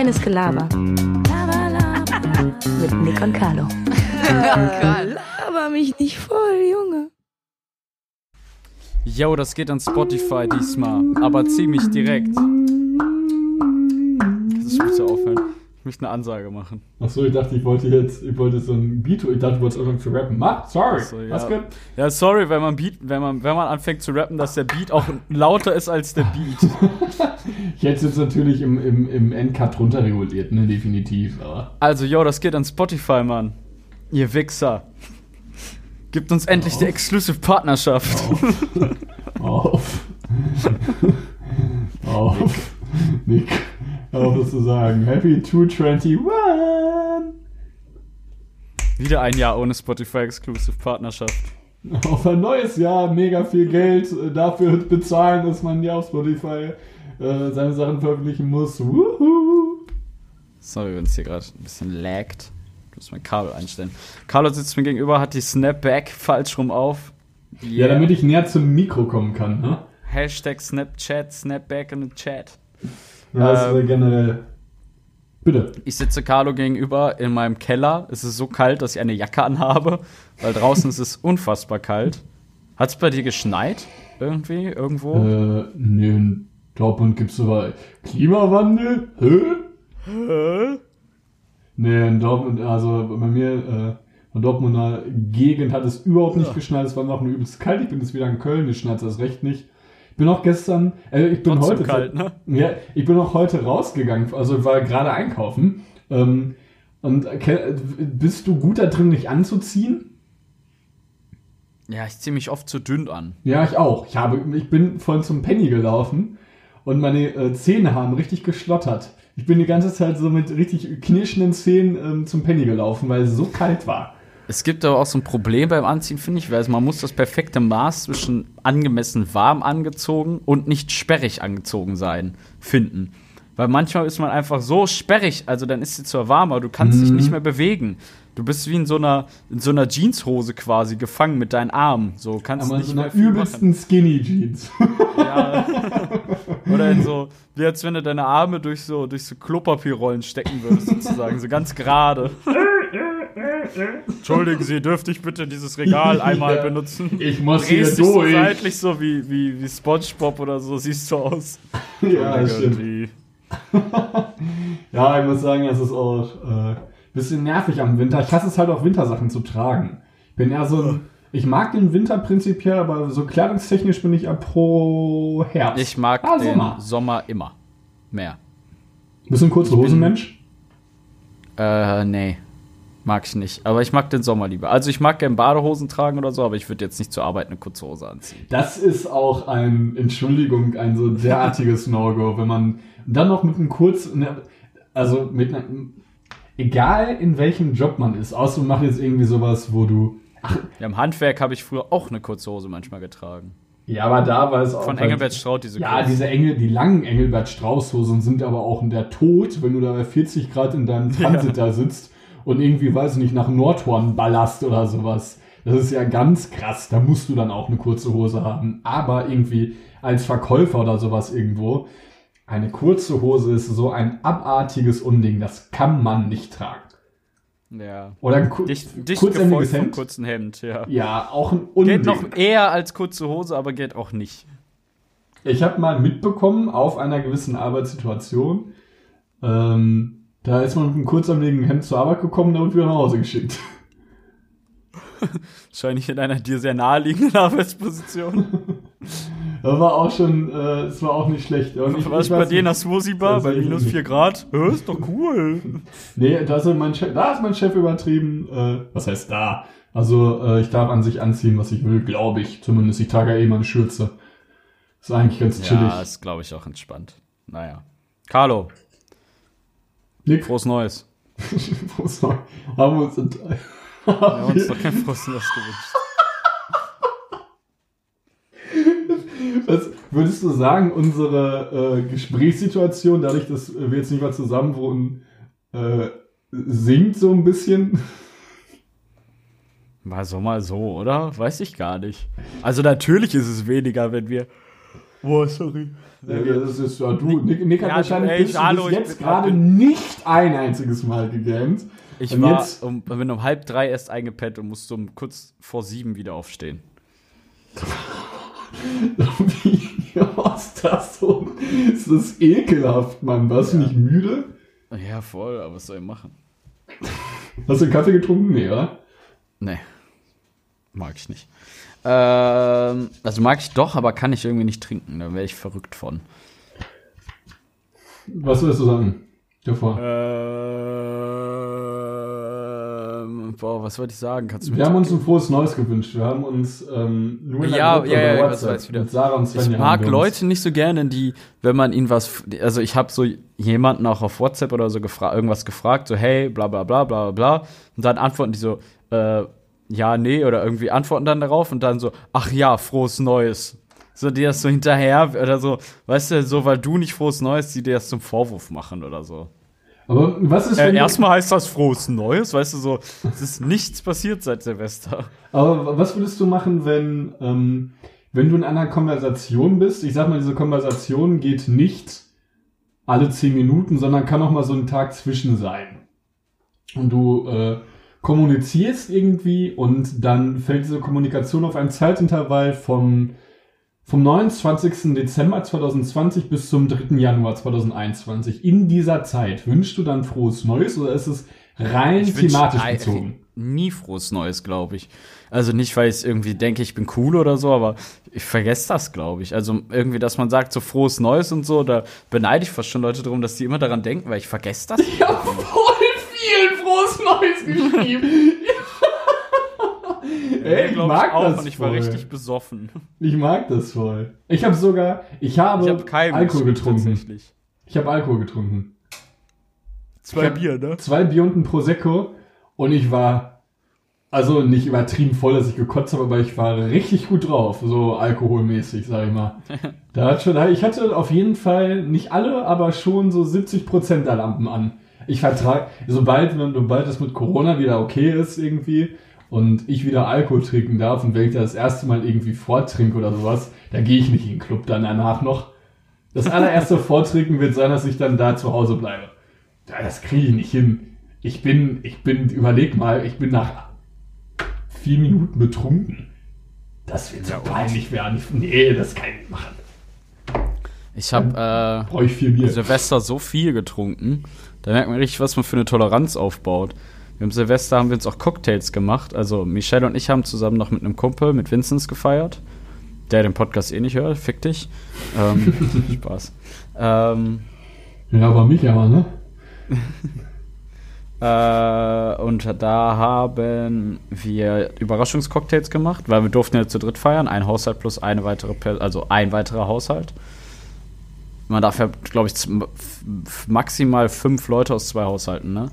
Reines Gelaber. Laber, laber. Mit Nick und Carlo. Laber mich nicht voll, Junge. Yo, das geht an Spotify diesmal, aber ziemlich direkt. Das muss ja aufhören. Ich möchte eine Ansage machen. Achso, ich dachte, ich wollte jetzt, ich wollte so ein Beat, ich dachte, du wolltest anfangen zu rappen. Mach, sorry. So, ja. Was gut? Ja, sorry, wenn man Beat, wenn man, wenn man anfängt zu rappen, dass der Beat auch lauter ist als der Beat. Ich hätte es jetzt natürlich im, im, im Endcut runterreguliert, ne, definitiv, aber. Also, yo, das geht an Spotify, Mann. Ihr Wichser. Gibt uns endlich die Exclusive Partnerschaft. Auf. auf. Nick, hör auf das zu sagen. Happy 221. Wieder ein Jahr ohne Spotify Exclusive Partnerschaft. Auf ein neues Jahr, mega viel Geld äh, dafür bezahlen, dass man ja auf Spotify äh, seine Sachen veröffentlichen muss. Wuhu. Sorry, wenn es hier gerade ein bisschen laggt. Ich muss mein Kabel einstellen. Carlo sitzt mir gegenüber, hat die Snapback falsch rum auf. Ja, damit ich näher zum Mikro kommen kann, ne? Hashtag Snapchat, Snapback in the Chat. Ja, das Ähm. generell. Bitte. Ich sitze Carlo gegenüber in meinem Keller. Es ist so kalt, dass ich eine Jacke anhabe, weil draußen ist es unfassbar kalt. Hat es bei dir geschneit? Irgendwie? Irgendwo? Äh, nee, in Dortmund gibt's aber Klimawandel? Hä? Hä? Nee, in Dortmund, also bei mir, äh, in Dortmunder Gegend hat es überhaupt nicht geschneit, es war noch nur übelst kalt. Ich bin jetzt wieder in Köln, ich schneit das recht nicht. Ich bin auch gestern, äh, ich bin Trotzdem heute. kalt, ne? Ja, ich bin auch heute rausgegangen, also war gerade einkaufen. Ähm, und ke- bist du gut da drin, dich anzuziehen? Ja, ich ziehe mich oft zu dünn an. Ja, ich auch. Ich, habe, ich bin vorhin zum Penny gelaufen und meine äh, Zähne haben richtig geschlottert. Ich bin die ganze Zeit so mit richtig knirschenden Zähnen ähm, zum Penny gelaufen, weil es so kalt war. Es gibt aber auch so ein Problem beim Anziehen, finde ich, weil man muss das perfekte Maß zwischen angemessen warm angezogen und nicht sperrig angezogen sein finden. Weil manchmal ist man einfach so sperrig, also dann ist sie zwar warm, aber du kannst dich nicht mehr bewegen. Du bist wie in so einer, in so einer Jeanshose quasi gefangen mit deinen Armen. So kannst Aber in nicht so mehr einer viel übelsten Skinny Jeans. Ja. Oder in so, wie als wenn du deine Arme durch so, durch so Klopapierrollen stecken würdest, sozusagen, so ganz gerade. Entschuldigen Sie, dürfte ich bitte dieses Regal einmal Ja. benutzen? Ich muss hier dich so durch. seitlich so wie, wie, wie Spongebob oder so, siehst du aus. ja, stimmt. Ja, ich muss sagen, es ist auch äh, bisschen nervig am Winter. Ich hasse es halt auch Wintersachen zu tragen. Ich bin eher so ein, ich mag den Winter prinzipiell, aber so kleidungstechnisch bin ich ja pro Herbst. Ich mag Ah, den Sommer. Sommer. immer. Mehr. Bist du ein kurze Hosenmensch? Äh, nee. Mag ich nicht. Aber ich mag den Sommer lieber. Also ich mag gerne Badehosen tragen oder so, aber ich würde jetzt nicht zur Arbeit eine kurze Hose anziehen. Das ist auch ein, Entschuldigung, ein so derartiges No-Go, wenn man dann noch mit einem kurz, ne, also mit einem, egal in welchem Job man ist, außer du machst jetzt irgendwie sowas, wo du, Ja, im Handwerk habe ich früher auch eine kurze Hose manchmal getragen. ja, aber da war es auch. Von halt- Engelbert Straut diese Ja, diese Engel, die langen Engelbert Strauß-Hosen sind aber auch der Tod, wenn du da bei 40 Grad in deinem Transit da sitzt und irgendwie, weiß ich nicht, nach Nordhorn ballerst oder sowas. Das ist ja ganz krass. Da musst du dann auch eine kurze Hose haben. Aber irgendwie als Verkäufer oder sowas irgendwo, eine kurze Hose ist so ein abartiges Unding. Das kann man nicht tragen. Ja. Oder ein ku Dicht, dicht kurzärmeliges Hemd. kurzen Hemd, ja. Ja, auch ein Unding. Geht noch eher als kurze Hose, aber geht auch nicht. Ich habe mal mitbekommen, auf einer gewissen Arbeitssituation, ähm, da ist man mit einem kurzarmeligen Hemd zur Arbeit gekommen und wieder nach Hause geschickt. Wahrscheinlich in einer dir sehr naheliegenden Arbeitsposition. Das war auch schon, äh, es war auch nicht schlecht. Und ich, Was ich bei dir in der Smoothie Bar bei minus nicht. 4 Grad? Hä, ist doch cool. Nee, da ist, mein Chef, da ist mein Chef übertrieben. Äh, was heißt da? Also, äh, ich darf an sich anziehen, was ich will, glaube ich. Zumindest, ich trage ja eh mal eine Schürze. Ist eigentlich ganz chillig. Ja, ist glaube ich auch entspannt. Naja. Carlo, Nick, frohes Neues. Prost noch. haben wir uns, Wir haben uns doch kein frohes Neues gewünscht. Was würdest du sagen, unsere äh, Gesprächssituation, dadurch, dass wir jetzt nicht mal zusammen wohnen, äh, sinkt so ein bisschen? Mal so, mal so, oder? Weiß ich gar nicht. Also natürlich ist es weniger, wenn wir Boah, sorry. Ja, das ist ja du. Nick, Nick hat Ja, wahrscheinlich ey, bis, hallo, bis ich jetzt gerade nicht ein einziges Mal gegamed. Ich Und war jetzt- um, bin um halb drei erst eingepennt und musste um kurz vor sieben wieder aufstehen. Wie ist das so? Ist das ekelhaft, Mann? Warst du nicht müde? Ja, voll, aber was soll ich machen? Hast du einen Kaffee getrunken? Nee, oder? Nee. Mag ich nicht. Ähm, also mag ich doch, aber kann ich irgendwie nicht trinken. Da wäre ich verrückt von. Was willst du sagen? Davor. Ähm, boah, was wollte ich sagen? Kannst du Wir haben uns ein frohes Neues gewünscht. Wir haben uns ähm, nur in der Ja, Gruppe ja, ja, WhatsApp wieder. mit Sarah und Svenja Ich mag Leute nicht so gerne, die, wenn man ihnen was, also ich habe so jemanden auch auf WhatsApp oder so gefra irgendwas gefragt, so hey, bla bla bla bla bla, und dann antworten die so, äh, ja, nee, oder irgendwie antworten dann darauf und dann so, ach ja, frohes Neues. So, die das so hinterher, oder so, weißt du, so, weil du nicht frohes Neues, die dir das zum Vorwurf machen oder so. Aber was ist, Äh, erstmal heißt das frohes Neues, weißt du, so, es ist nichts passiert seit Silvester. Aber was würdest du machen, wenn, ähm, wenn du in einer Konversation bist? Ich sag mal, diese Konversation geht nicht alle zehn Minuten, sondern kann auch mal so ein Tag zwischen sein. Und du äh, kommunizierst irgendwie und dann fällt diese Kommunikation auf ein Zeitintervall vom, vom 29. Dezember 2020 bis zum 3. Januar 2021. In dieser Zeit wünschst du dann frohes Neues oder ist es rein Ich wünsch- thematisch Ei, bezogen? Nie frohes Neues, glaube ich. Also nicht, weil ich irgendwie denke, ich bin cool oder so, aber ich vergesse das, glaube ich. Also irgendwie, dass man sagt, so frohes Neues und so, da beneide ich fast schon Leute darum, dass die immer daran denken, weil ich vergesse das. Voll viel frohes Neues geschrieben. Ey, ich glaub mag auch, das und ich war voll. richtig besoffen. Ich mag das voll. Ich habe sogar, ich habe, Ich keinen Alkohol getrunken. Ich habe Alkohol getrunken. Zwei Ich hab Bier, ne? Zwei Bier und ein Prosecco und ich war, also nicht übertrieben voll, dass ich gekotzt habe, aber ich war richtig gut drauf, so alkoholmäßig, sag ich mal. Da hat schon, ich hatte auf jeden Fall nicht alle, aber schon so 70 Prozent der Lampen an. Ich vertrage, sobald, sobald es mit Corona wieder okay ist irgendwie und ich wieder Alkohol trinken darf und wenn ich das erste Mal irgendwie vortrinke oder sowas, da gehe ich nicht in den Club dann danach noch. Das allererste Vortrinken wird sein, dass ich dann da zu Hause bleibe. Ja, das kriege ich nicht hin. Ich bin, ich bin, überleg mal, ich bin nach vier Minuten betrunken. Das wird so peinlich werden. Nee, das kann ich nicht machen. Ich habe äh. Silvester so viel getrunken, da merkt man richtig, was man für eine Toleranz aufbaut. Wir haben Silvester haben wir uns auch Cocktails gemacht. Also Michelle und ich haben zusammen noch mit einem Kumpel, mit Vinzenz gefeiert. Der den Podcast eh nicht hört, fick dich. Ähm, Spaß. Ähm, Ja, aber mich aber, ne? äh, und da haben wir Überraschungscocktails gemacht, weil wir durften ja zu dritt feiern. Ein Haushalt plus eine weitere, per also ein weiterer Haushalt. Man darf ja, glaube ich, maximal fünf Leute aus zwei Haushalten, ne?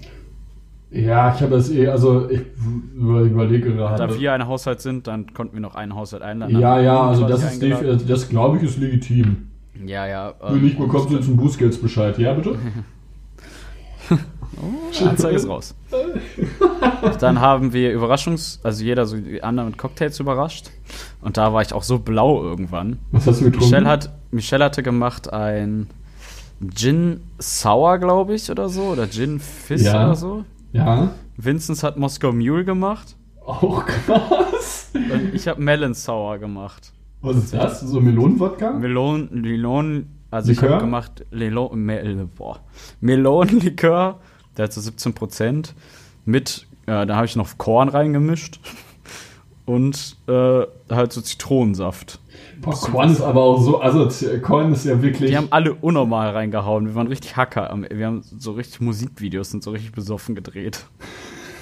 Ja, ich habe das eh, also ich über, überlege Da gerade. wir ein Haushalt sind, dann konnten wir noch einen Haushalt einladen. Ja, ja, also das ist also das glaube ich ist legitim. Ja, ja. Wenn nicht, bekommst du jetzt einen Bußgeldsbescheid. Ja, bitte? Anzeige ist raus. Dann haben wir Überraschungs-, also jeder so die anderen mit Cocktails überrascht. Und da war ich auch so blau irgendwann. Was hast du getrunken? Michelle, hat, Michelle hatte gemacht ein Gin Sour, glaube ich, oder so. Oder Gin Fizz Ja. oder so. Ja. Vincenz hat Moskau Mule gemacht. Auch krass. Und ich habe Melon Sour gemacht. Was ist das? So Melonenwodka? Melon, Melon, also ich Likör? habe gemacht Melon, Mel, boah, Melonenlikör, der hat so 17 Prozent. Mit, äh, da habe ich noch Korn reingemischt und äh, halt so Zitronensaft. Boah, Korn ist aber auch so, also Korn ist ja wirklich. Die haben alle unnormal reingehauen. Wir waren richtig Hacker. Wir haben so richtig Musikvideos und so richtig besoffen gedreht.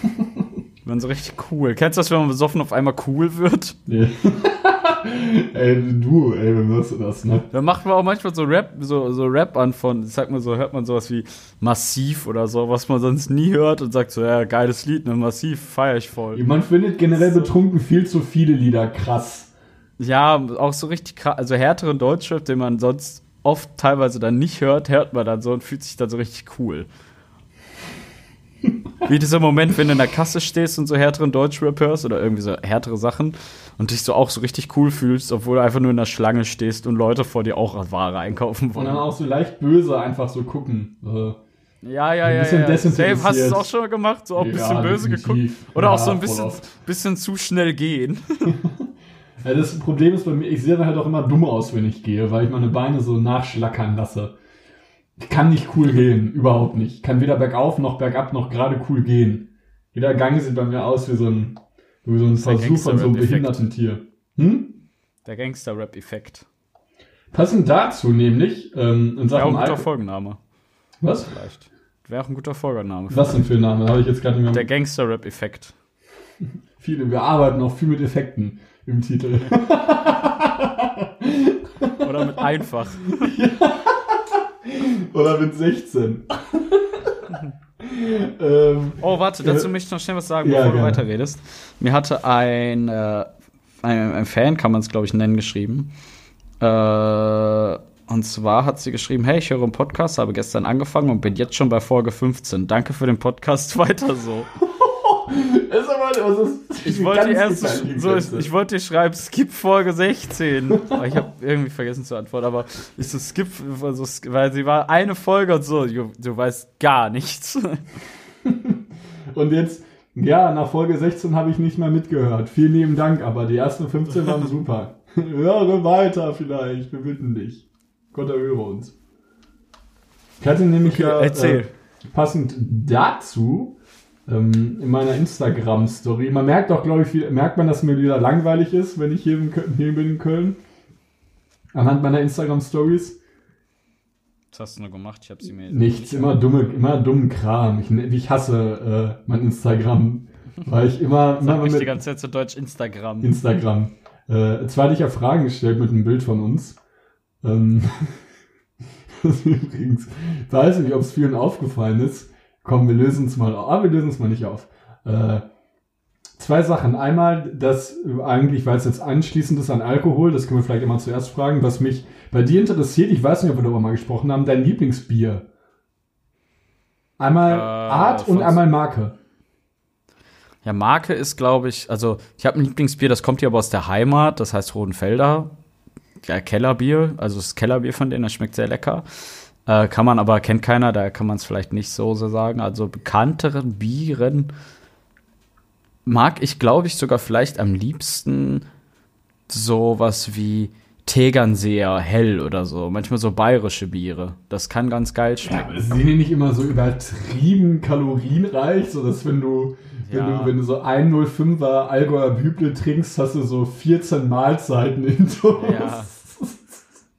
Wir waren so richtig cool. Kennst du das, wenn man besoffen auf einmal cool wird? Nee. ey, du, ey, wie wirst du das, ne? Da macht man auch manchmal so Rap, so, so Rap an von, ich sag mal so, hört man sowas wie Massiv oder so, was man sonst nie hört und sagt so, ja, geiles Lied, ne, Massiv, feier ich voll. Man findet generell betrunken viel zu viele Lieder krass. Ja, auch so richtig krass, also härteren Deutschrap, den man sonst oft teilweise dann nicht hört, hört man dann so und fühlt sich dann so richtig cool. Wie dieser Moment, wenn du in der Kasse stehst und so härteren Deutschrap hörst oder irgendwie so härtere Sachen und dich so auch so richtig cool fühlst, obwohl du einfach nur in der Schlange stehst und Leute vor dir auch Ware einkaufen Und dann wollen. auch so leicht böse einfach so gucken. Äh, Ja, ja, ein ja. bisschen ja. Dave, hast du es auch schon mal gemacht? So auch ein Ja, bisschen böse definitiv. geguckt? Oder Ja, auch so ein bisschen, bisschen zu schnell gehen? Ja, das Problem ist bei mir, ich sehe halt auch immer dumm aus, wenn ich gehe, weil ich meine Beine so nachschlackern lasse. Ich kann nicht cool gehen, überhaupt nicht. Ich kann weder bergauf noch bergab noch gerade cool gehen. Jeder Gang sieht bei mir aus wie so ein, wie so ein der Versuch von so einem behinderten Tier. Hm? Der Gangster-Rap-Effekt. Passend dazu nämlich, ähm, in Wäre auch Sachen ein guter. Folgenname, Was? vielleicht. Wäre auch ein guter Folgenname. Was denn für ein Name? Habe ich jetzt gerade nicht Der mehr. Gangster-Rap-Effekt. Viele, wir arbeiten auch viel mit Effekten im Titel. Oder mit einfach. Oder mit 16. ähm, Oh, warte, dazu Äh, möchte ich noch schnell was sagen, ja, bevor du gerne. weiterredest. Mir hatte ein, äh, ein, ein Fan, kann man es glaube ich nennen, geschrieben. Äh, und zwar hat sie geschrieben: Hey, ich höre einen Podcast, habe gestern angefangen und bin jetzt schon bei Folge 15. Danke für den Podcast, weiter so. Ist aber, was ist, Ich wollte erst, so, Grenze. ich wollte dir schreiben, skip Folge 16. Aber ich habe irgendwie vergessen zu antworten, aber ich so skip, also, weil sie war eine Folge und so, du, du weißt gar nichts. Und jetzt, ja, nach Folge 16 habe ich nicht mehr mitgehört. Vielen lieben Dank, aber die ersten 15 waren super. Höre weiter vielleicht, wir bitten dich. Gott erhöre uns. Ich hatte nämlich ja Erzähl. Äh, passend dazu ähm, in meiner Instagram-Story, man merkt auch, glaube ich, viel, merkt man, dass mir wieder langweilig ist, wenn ich hier, in Köln, hier bin in Köln. Anhand meiner Instagram-Stories. Was hast du nur gemacht? Ich habe sie mir. Nichts, immer dumme, immer dummen Kram. Ich, ich hasse äh, mein Instagram, weil ich immer, immer Sag mich mit die ganze Zeit zu Deutsch Instagram. Instagram. Äh, zwar hatte ich ja Fragen gestellt mit einem Bild von uns. Ähm, das übrigens, ich weiß nicht, ob es vielen aufgefallen ist. Komm, wir lösen es mal auf. Ah, wir lösen es mal nicht auf. Äh, zwei Sachen. Einmal, das eigentlich, weil es jetzt anschließend ist an Alkohol, das können wir vielleicht immer zuerst fragen, was mich bei dir interessiert, ich weiß nicht, ob wir darüber mal gesprochen haben, dein Lieblingsbier. Einmal Äh, Art und einmal Marke. Ja, Marke ist, glaube ich, also ich habe ein Lieblingsbier, das kommt hier aber aus der Heimat, das heißt Rodenfelder. Ja, Kellerbier, also das Kellerbier von denen, das schmeckt sehr lecker. Äh, kann man aber, kennt keiner, da kann man es vielleicht nicht so, so sagen. Also bekannteren Bieren mag ich, glaube ich, sogar vielleicht am liebsten sowas wie Tegernseer Hell oder so. Manchmal so bayerische Biere. Das kann ganz geil Ja, schmecken. aber sind die nicht immer so übertrieben kalorienreich, so dass wenn du, wenn Ja. du, wenn du so 1,05er Allgäuer Büble trinkst, hast du so 14 Mahlzeiten in Ja.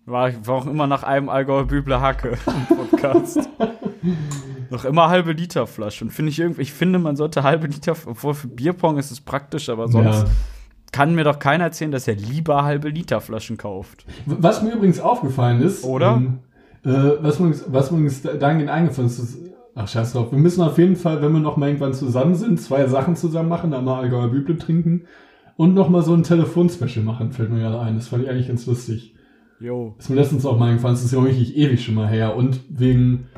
War, war auch immer nach einem Allgäuer Büble Hacke im Podcast. Noch immer halbe Liter Flaschen. Finde ich irgendwie, ich finde, man sollte halbe Liter, obwohl für Bierpong ist es praktisch, aber sonst Ja. kann mir doch keiner erzählen, dass er lieber halbe Liter Flaschen kauft. Was mir übrigens aufgefallen ist, Oder? Ähm, äh, was, mir, was mir übrigens dahingehend eingefallen ist, ist, ach scheiß drauf, wir müssen auf jeden Fall, wenn wir noch mal irgendwann zusammen sind, zwei Sachen zusammen machen, einmal Allgäuer Büble trinken und noch mal so ein Telefonspecial machen, fällt mir gerade ein. Das fand ich eigentlich ganz lustig. Jo. Ist mir letztens auch mal eingefallen, das ist ja wirklich ewig schon mal her. Und wegen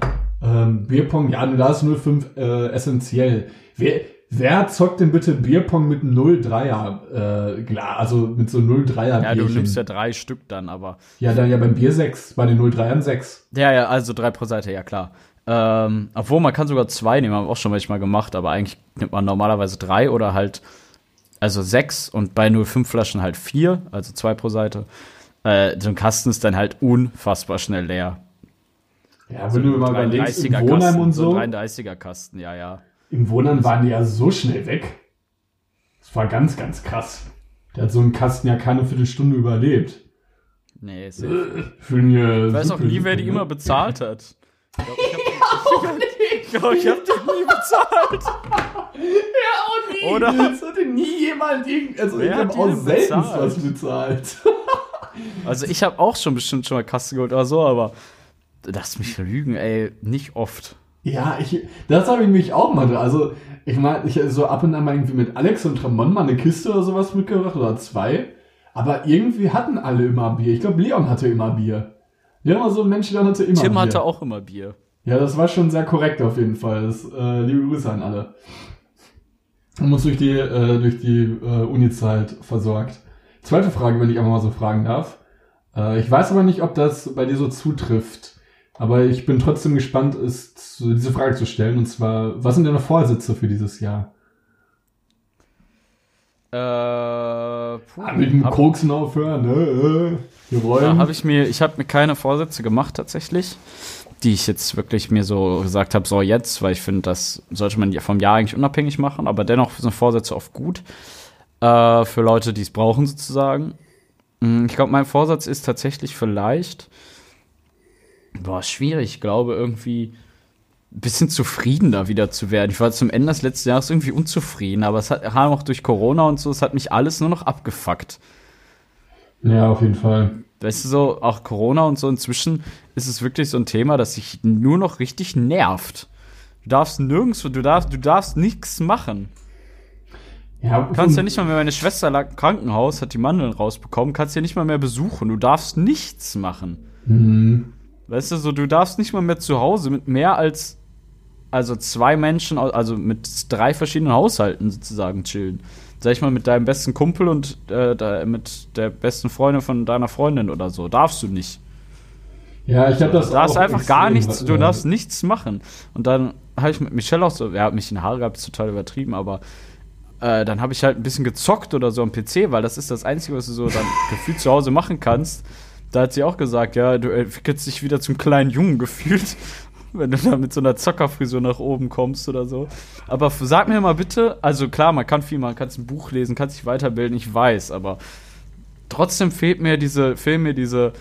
ähm, Bierpong, ja, da ist 05 äh, essentiell. Wer, wer zockt denn bitte Bierpong mit einem 03er äh, Glas, also mit so 03er Ja, du nimmst ja drei Stück dann, aber. Ja, dann ja beim Bier 6, bei den 03ern 6. Ja, ja, also drei pro Seite, ja klar. Ähm, obwohl man kann sogar zwei nehmen, haben wir auch schon manchmal gemacht, aber eigentlich nimmt man normalerweise drei oder halt, also sechs und bei 05 Flaschen halt vier, also zwei pro Seite. Äh, so ein Kasten ist dann halt unfassbar schnell leer. Ja, wenn du mal überlegst, im 33er Wohnheim Kasten, und so so, ein 33er Kasten, ja, ja. im Wohnheim waren die ja so schnell weg. Das war ganz, ganz krass. Der hat so einen Kasten ja keine Viertelstunde überlebt. Nee, ist Für eine Ich weiß auch nie, wer die immer bezahlt hat. Ich glaube, ich habe ich glaub, ich hab die nie bezahlt. Ja, auch nie. Oder? Es hatte nie jemand irgend, also ich habe auch selten was bezahlt. Also ich habe auch schon bestimmt schon mal Kasten geholt oder so, aber lass mich lügen, ey, nicht oft. Ja, ich, das habe ich mich auch mal dran. Also, ich meine, ich so ab und an mal irgendwie mit Alex und Ramon mal eine Kiste oder sowas mitgebracht oder zwei. Aber irgendwie hatten alle immer Bier. Ich glaube, Leon hatte immer Bier. Ja, immer so ein Mensch, der hatte immer Tim Bier. hatte auch immer Bier. Ja, das war schon sehr korrekt auf jeden Fall. Das, äh, liebe Grüße an alle. Man muss durch die, äh, durch die äh, Uni-Zeit versorgt. Zweite Frage, wenn ich einfach mal so fragen darf. Äh, ich weiß aber nicht, ob das bei dir so zutrifft. Aber ich bin trotzdem gespannt, ist, diese Frage zu stellen. Und zwar, was sind deine Vorsätze für dieses Jahr? Äh, puh, Ah, mit dem hab- Koksen aufhören, ne? Äh, Ja, habe ich mir, ich habe mir keine Vorsätze gemacht tatsächlich, die ich jetzt wirklich mir so gesagt habe, so jetzt, weil ich finde, das sollte man ja vom Jahr eigentlich unabhängig machen, aber dennoch sind Vorsätze oft gut äh, für Leute, die es brauchen sozusagen. Mm, Ich glaube, mein Vorsatz ist tatsächlich vielleicht, boah, schwierig, ich glaube irgendwie ein bisschen zufriedener wieder zu werden. Ich war zum Ende des letzten Jahres irgendwie unzufrieden, aber es hat auch durch Corona und so, es hat mich alles nur noch abgefuckt. Ja, auf jeden Fall. Weißt du, so, auch Corona und so, inzwischen ist es wirklich so ein Thema, das sich nur noch richtig nervt. Du darfst nirgendwo, du darfst, du darfst nichts machen. Ja, Du kannst ja nicht mal mehr, meine Schwester lag im Krankenhaus, hat die Mandeln rausbekommen, kannst ja nicht mal mehr besuchen. Du darfst nichts machen. Mhm. Weißt du, so, du darfst nicht mal mehr zu Hause mit mehr als, also zwei Menschen, also mit drei verschiedenen Haushalten sozusagen chillen. Sag ich mal, mit deinem besten Kumpel und äh, da, mit der besten Freundin von deiner Freundin oder so. Darfst du nicht. Ja, ich habe das Du darfst auch einfach gar nichts, du darfst nichts machen. Und dann habe ich mit Michelle auch so, er hat mich in Haare gehabt, ist total übertrieben, aber äh, dann habe ich halt ein bisschen gezockt oder so am PC, weil das ist das Einzige, was du so dann gefühlt zu Hause machen kannst. Da hat sie auch gesagt, ja, du entwickelst dich wieder zum kleinen Jungen gefühlt, wenn du da mit so einer Zockerfrisur nach oben kommst oder so. Aber sag mir mal bitte, also klar, man kann viel, man kann ein Buch lesen, kann sich weiterbilden, ich weiß, aber trotzdem fehlt mir diese, fehlen mir diese,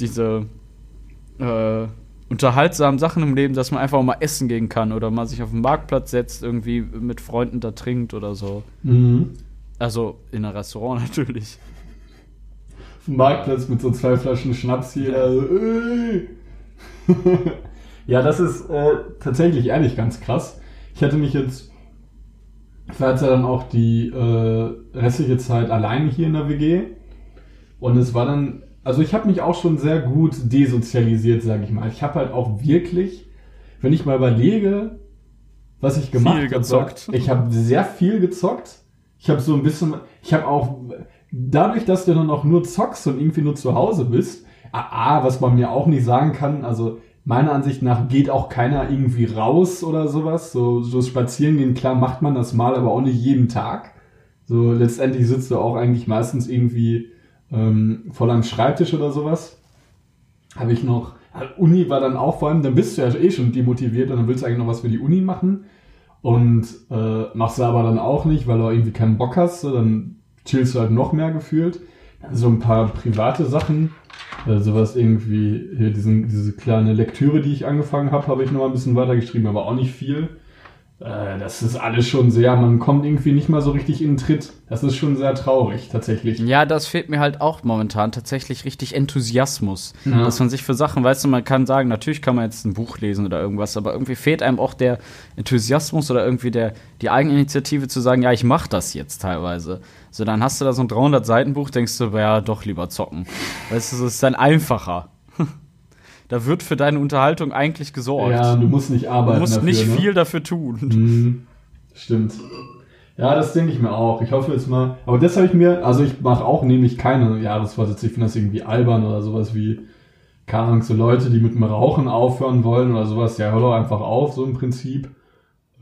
diese äh, unterhaltsamen Sachen im Leben, dass man einfach auch mal essen gehen kann oder mal sich auf den Marktplatz setzt, irgendwie mit Freunden da trinkt oder so. Mhm. Also in einem Restaurant natürlich. Auf dem Marktplatz mit so zwei Flaschen Schnaps hier. Also, äh. ja, das ist äh, tatsächlich ehrlich ganz krass. Ich hatte mich jetzt, ich war jetzt ja dann auch die äh, restliche Zeit alleine hier in der WG. Und es war dann, also ich habe mich auch schon sehr gut desozialisiert, sage ich mal. Ich habe halt auch wirklich, wenn ich mal überlege, was ich gemacht habe, gezockt. ich habe sehr viel gezockt. Ich habe so ein bisschen, ich habe auch dadurch, dass du dann auch nur zockst und irgendwie nur zu Hause bist, ah, was man mir auch nicht sagen kann, also meiner Ansicht nach geht auch keiner irgendwie raus oder sowas. So, so spazieren gehen, klar macht man das mal, aber auch nicht jeden Tag. So letztendlich sitzt du auch eigentlich meistens irgendwie ähm, voll am Schreibtisch oder sowas. Habe ich noch, halt, Uni war dann auch vor allem, dann bist du ja eh schon demotiviert und dann willst du eigentlich noch was für die Uni machen. Und äh, machst du aber dann auch nicht, weil du irgendwie keinen Bock hast, so, dann chillst du halt noch mehr gefühlt. Dann so ein paar private Sachen, äh, sowas irgendwie, hier diesen, diese kleine Lektüre, die ich angefangen habe, habe ich noch mal ein bisschen weitergeschrieben, aber auch nicht viel. Äh, das ist alles schon sehr, man kommt irgendwie nicht mal so richtig in den Tritt. Das ist schon sehr traurig, tatsächlich. Ja, das fehlt mir halt auch momentan tatsächlich richtig Enthusiasmus. Ja. Dass man sich für Sachen, weißt du, man kann sagen, natürlich kann man jetzt ein Buch lesen oder irgendwas, aber irgendwie fehlt einem auch der Enthusiasmus oder irgendwie der, die Eigeninitiative zu sagen, ja, ich mach das jetzt teilweise. So, dann hast du da so ein 300-Seiten-Buch, denkst du, ja, doch lieber zocken. Weißt du, das ist dann einfacher. Da wird für deine Unterhaltung eigentlich gesorgt. Ja, du musst nicht arbeiten du musst dafür, nicht ne? viel dafür tun. Mhm. Stimmt. Ja, das denke ich mir auch. Ich hoffe jetzt mal. Aber das habe ich mir, also ich mache auch nämlich keine Jahresvorsätze. Ich finde das irgendwie albern oder sowas wie, keine Ahnung, so Leute, die mit dem Rauchen aufhören wollen oder sowas. Ja, hör doch einfach auf, so im Prinzip.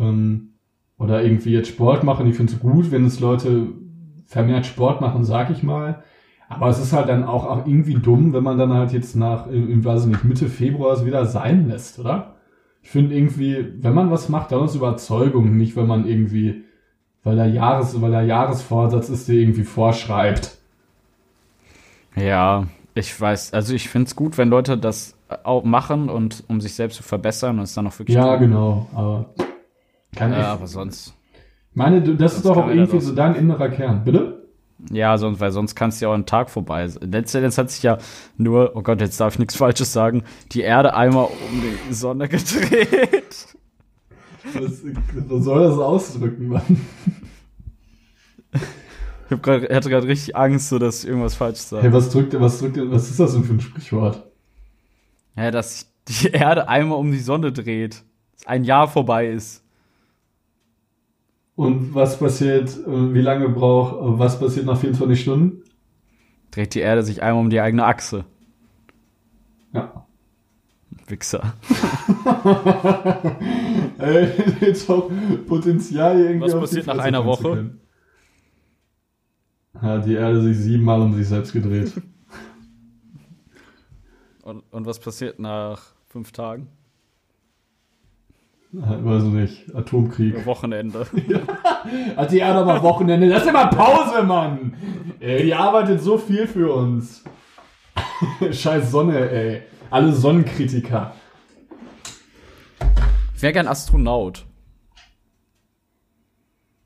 Ähm, oder irgendwie jetzt Sport machen. Ich finde es gut, wenn es Leute vermehrt Sport machen, sag ich mal. Aber es ist halt dann auch, auch irgendwie dumm, wenn man dann halt jetzt nach, weiß ich nicht, Mitte Februar es wieder sein lässt, oder? Ich finde irgendwie, wenn man was macht, dann aus Überzeugung, nicht wenn man irgendwie, weil der Jahres, weil der Jahresvorsatz ist, der irgendwie vorschreibt. Ja, ich weiß, also ich finde es gut, wenn Leute das auch machen und um sich selbst zu verbessern und es dann auch wirklich Ja, tun. genau, aber kann Ja, ich. aber sonst. meine, das ist sonst doch kann auch irgendwie so dein innerer Kern, bitte? Ja, sonst, weil sonst kannst du ja auch einen Tag vorbei. Letztendlich hat sich ja nur, oh Gott, jetzt darf ich nichts Falsches sagen, die Erde einmal um die Sonne gedreht. Was, was soll das ausdrücken, Mann? Ich hab grad, hatte gerade richtig Angst, so dass ich irgendwas falsch Hey, sage. was drückt, was drückt, was ist das denn für ein Sprichwort? Ja, dass sich die Erde einmal um die Sonne dreht. Dass ein Jahr vorbei ist. Und was passiert, äh, wie lange braucht, äh, was passiert nach 24 Stunden? Dreht die Erde sich einmal um die eigene Achse. Ja. Wichser. Ey, jetzt auch Potenzial irgendwie Was passiert die nach einer Woche? Hat die Erde sich siebenmal um sich selbst gedreht. Und, und was passiert nach fünf Tagen? Ich weiß nicht. Atomkrieg. Wochenende. Hat die Erde aber Wochenende. Das ist immer Pause, Mann. Ey, die arbeitet so viel für uns. Scheiß Sonne, ey. Alle Sonnenkritiker. Ich wäre gern Astronaut.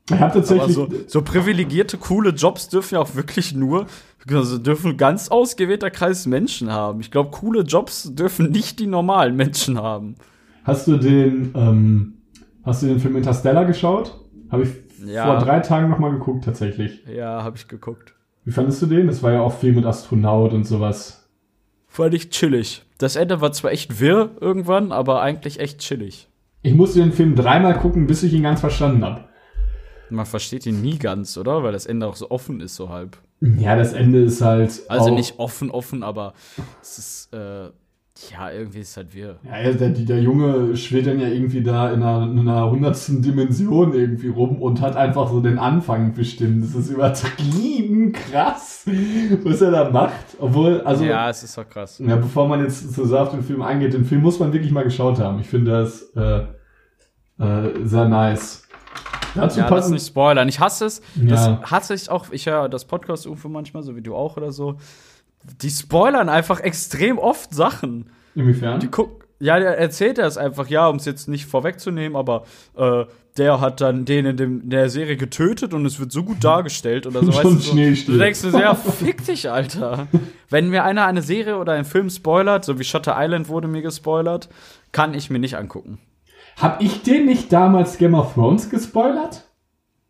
Ich habe Aber tatsächlich. so, so privilegierte, coole Jobs dürfen ja auch wirklich nur, also dürfen ganz ausgewählter Kreis Menschen haben. Ich glaube, coole Jobs dürfen nicht die normalen Menschen haben. Hast du den, ähm, hast du den Film Interstellar geschaut? Habe ich Ja. vor drei Tagen nochmal geguckt, tatsächlich. Ja, habe ich geguckt. Wie fandest du den? Das war ja auch viel mit Astronaut und sowas. Fand ich chillig. Das Ende war zwar echt wirr irgendwann, aber eigentlich echt chillig. Ich musste den Film dreimal gucken, bis ich ihn ganz verstanden habe. Man versteht ihn nie ganz, oder? Weil das Ende auch so offen ist, so halb. Ja, das Ende ist halt. Also nicht offen, offen, aber es ist, äh, ja, irgendwie ist es halt wir. Ja, der, der Junge schwebt dann ja irgendwie da in einer, in einer hundertsten Dimension irgendwie rum und hat einfach so den Anfang bestimmt. Das ist übertrieben krass, was er da macht. Obwohl, also, ja, ja, es ist doch krass. bevor man jetzt so sehr auf den Film eingeht, den Film muss man wirklich mal geschaut haben. Ich finde das äh, äh, sehr nice. Dazu Ja, passen, nicht spoilern. Ich hasse es. Das Ja. hasse ich auch. Ich höre das Podcast irgendwo manchmal, so wie du auch oder so. Die spoilern einfach extrem oft Sachen. inwiefern? Die guck, ja, der erzählt das einfach, ja, um es jetzt nicht vorwegzunehmen, aber äh, der hat dann den in, dem, in der Serie getötet und es wird so gut dargestellt oder so. Weißt du, so. Du denkst dir ja, fick dich, Alter. Wenn mir einer eine Serie oder einen Film spoilert, so wie Shutter Island wurde mir gespoilert, kann ich mir nicht angucken. Hab ich den nicht damals Game of Thrones gespoilert?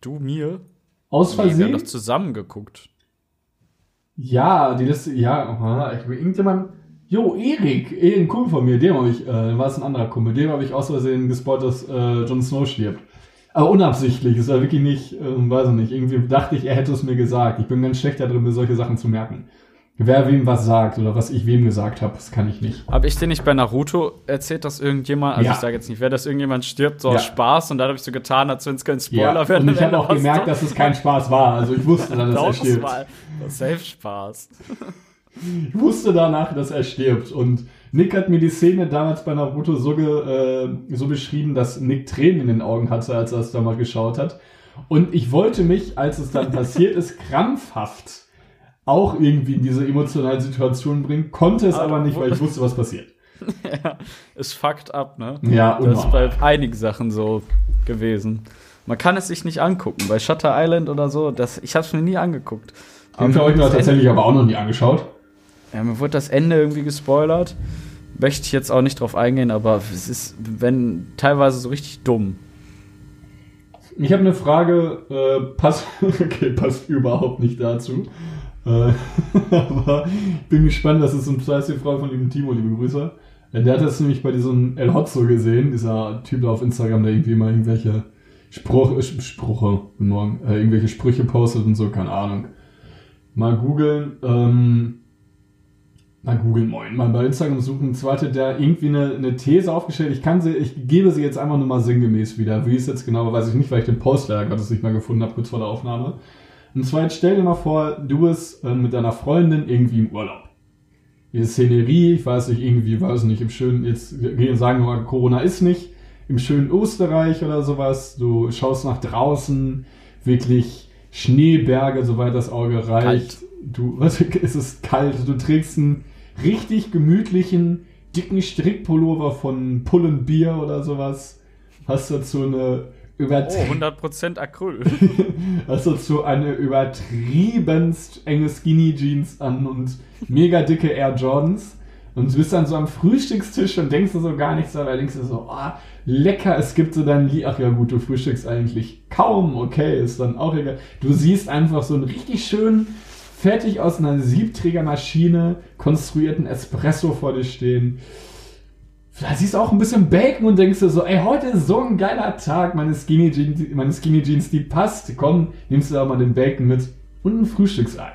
Du mir? Aus Nee, wir haben Versehen? doch zusammen geguckt. Ja, die das, ja, ich will irgendjemand, jo, Erik, eh, ein Kumpel von mir, dem habe ich, äh, war es ein anderer Kumpel, dem habe ich aus Versehen gespoilt, dass äh, Jon Snow stirbt. Aber unabsichtlich, es war wirklich nicht, ähm, weiß ich nicht, irgendwie dachte ich, er hätte es mir gesagt. Ich bin ganz schlecht darin, mir solche Sachen zu merken. Wer wem was sagt oder was ich wem gesagt habe, das kann ich nicht. Habe ich dir nicht bei Naruto erzählt, dass irgendjemand, also Ja. ich sage jetzt nicht, wer das irgendjemand stirbt, so Ja. aus Spaß und dann habe ich so getan, als wenn es kein Spoiler Ja, wäre. und ich habe auch gemerkt, dass es kein Spaß war. Also ich wusste dann, dass er stirbt. Mal. Safe Spaß. Ich wusste danach, dass er stirbt. Und Nick hat mir die Szene damals bei Naruto so, ge, äh, so beschrieben, dass Nick Tränen in den Augen hatte, als er es da mal geschaut hat. Und ich wollte mich, als es dann passiert ist, krampfhaft auch irgendwie in diese emotionale Situation bringen, konnte es Aber aber nicht, weil ich wusste, was passiert. ja, ist fucked up, ne? Ja, Das ist bei einigen Sachen so gewesen. Man kann es sich nicht angucken. Bei Shutter Island oder so, das, ich habe es mir nie angeguckt. Den habe ich mir das tatsächlich aber auch noch nie angeschaut. ja, mir wurde das Ende irgendwie gespoilert. Möchte ich jetzt auch nicht drauf eingehen, aber es ist, wenn, teilweise so richtig dumm. Ich habe eine Frage, äh, passt, okay, passt überhaupt nicht dazu. Äh, aber ich bin gespannt, das ist so eine die Frage von lieben Timo, liebe Grüße. Äh, Der hat das nämlich bei diesem El Hotzo gesehen, dieser Typ da auf Instagram, der irgendwie mal irgendwelche Spruch, äh, Spruche, Morgen, äh, irgendwelche Sprüche postet und so, keine Ahnung. Mal googeln, ähm, mal googeln, moin, mal bei Instagram suchen. Hatte der irgendwie eine, eine These aufgestellt. Ich kann sie, ich gebe sie jetzt einfach nur mal sinngemäß wieder. Wie es jetzt genau, weiß ich nicht, weil ich den Post leider Gottes nicht mehr gefunden habe, kurz vor der Aufnahme. Und zwar jetzt stell dir mal vor, du bist äh, mit deiner Freundin irgendwie im Urlaub. Die Szenerie, ich weiß nicht, irgendwie, weiß nicht, im schönen, jetzt wir sagen wir mal, Corona ist nicht, im schönen Österreich oder sowas. Du schaust nach draußen, wirklich Schneeberge, soweit das Auge reicht. Kalt. Du, was, es ist kalt, du trägst einen richtig gemütlichen, dicken Strickpullover von Pullen Bier oder sowas. Hast dazu eine Oh, übertrieben 100% Acryl. Hast dazu eine übertriebenst enge Skinny Jeans an und mega dicke Air Jordans. Und du bist dann so am Frühstückstisch und denkst dir so gar nichts dabei, denkst dir so, ah, lecker, es gibt so dein Lied. Ach ja, gut, du frühstückst eigentlich kaum, okay, ist dann auch egal. Du siehst einfach so einen richtig schönen, fertig aus einer Siebträgermaschine konstruierten Espresso vor dir stehen. Da siehst du auch ein bisschen Bacon und denkst dir so, ey, heute ist so ein geiler Tag, meine Skinny Jeans, meine Skinny Jeans, die passt. Komm, nimmst du da mal den Bacon mit und ein Frühstücksei.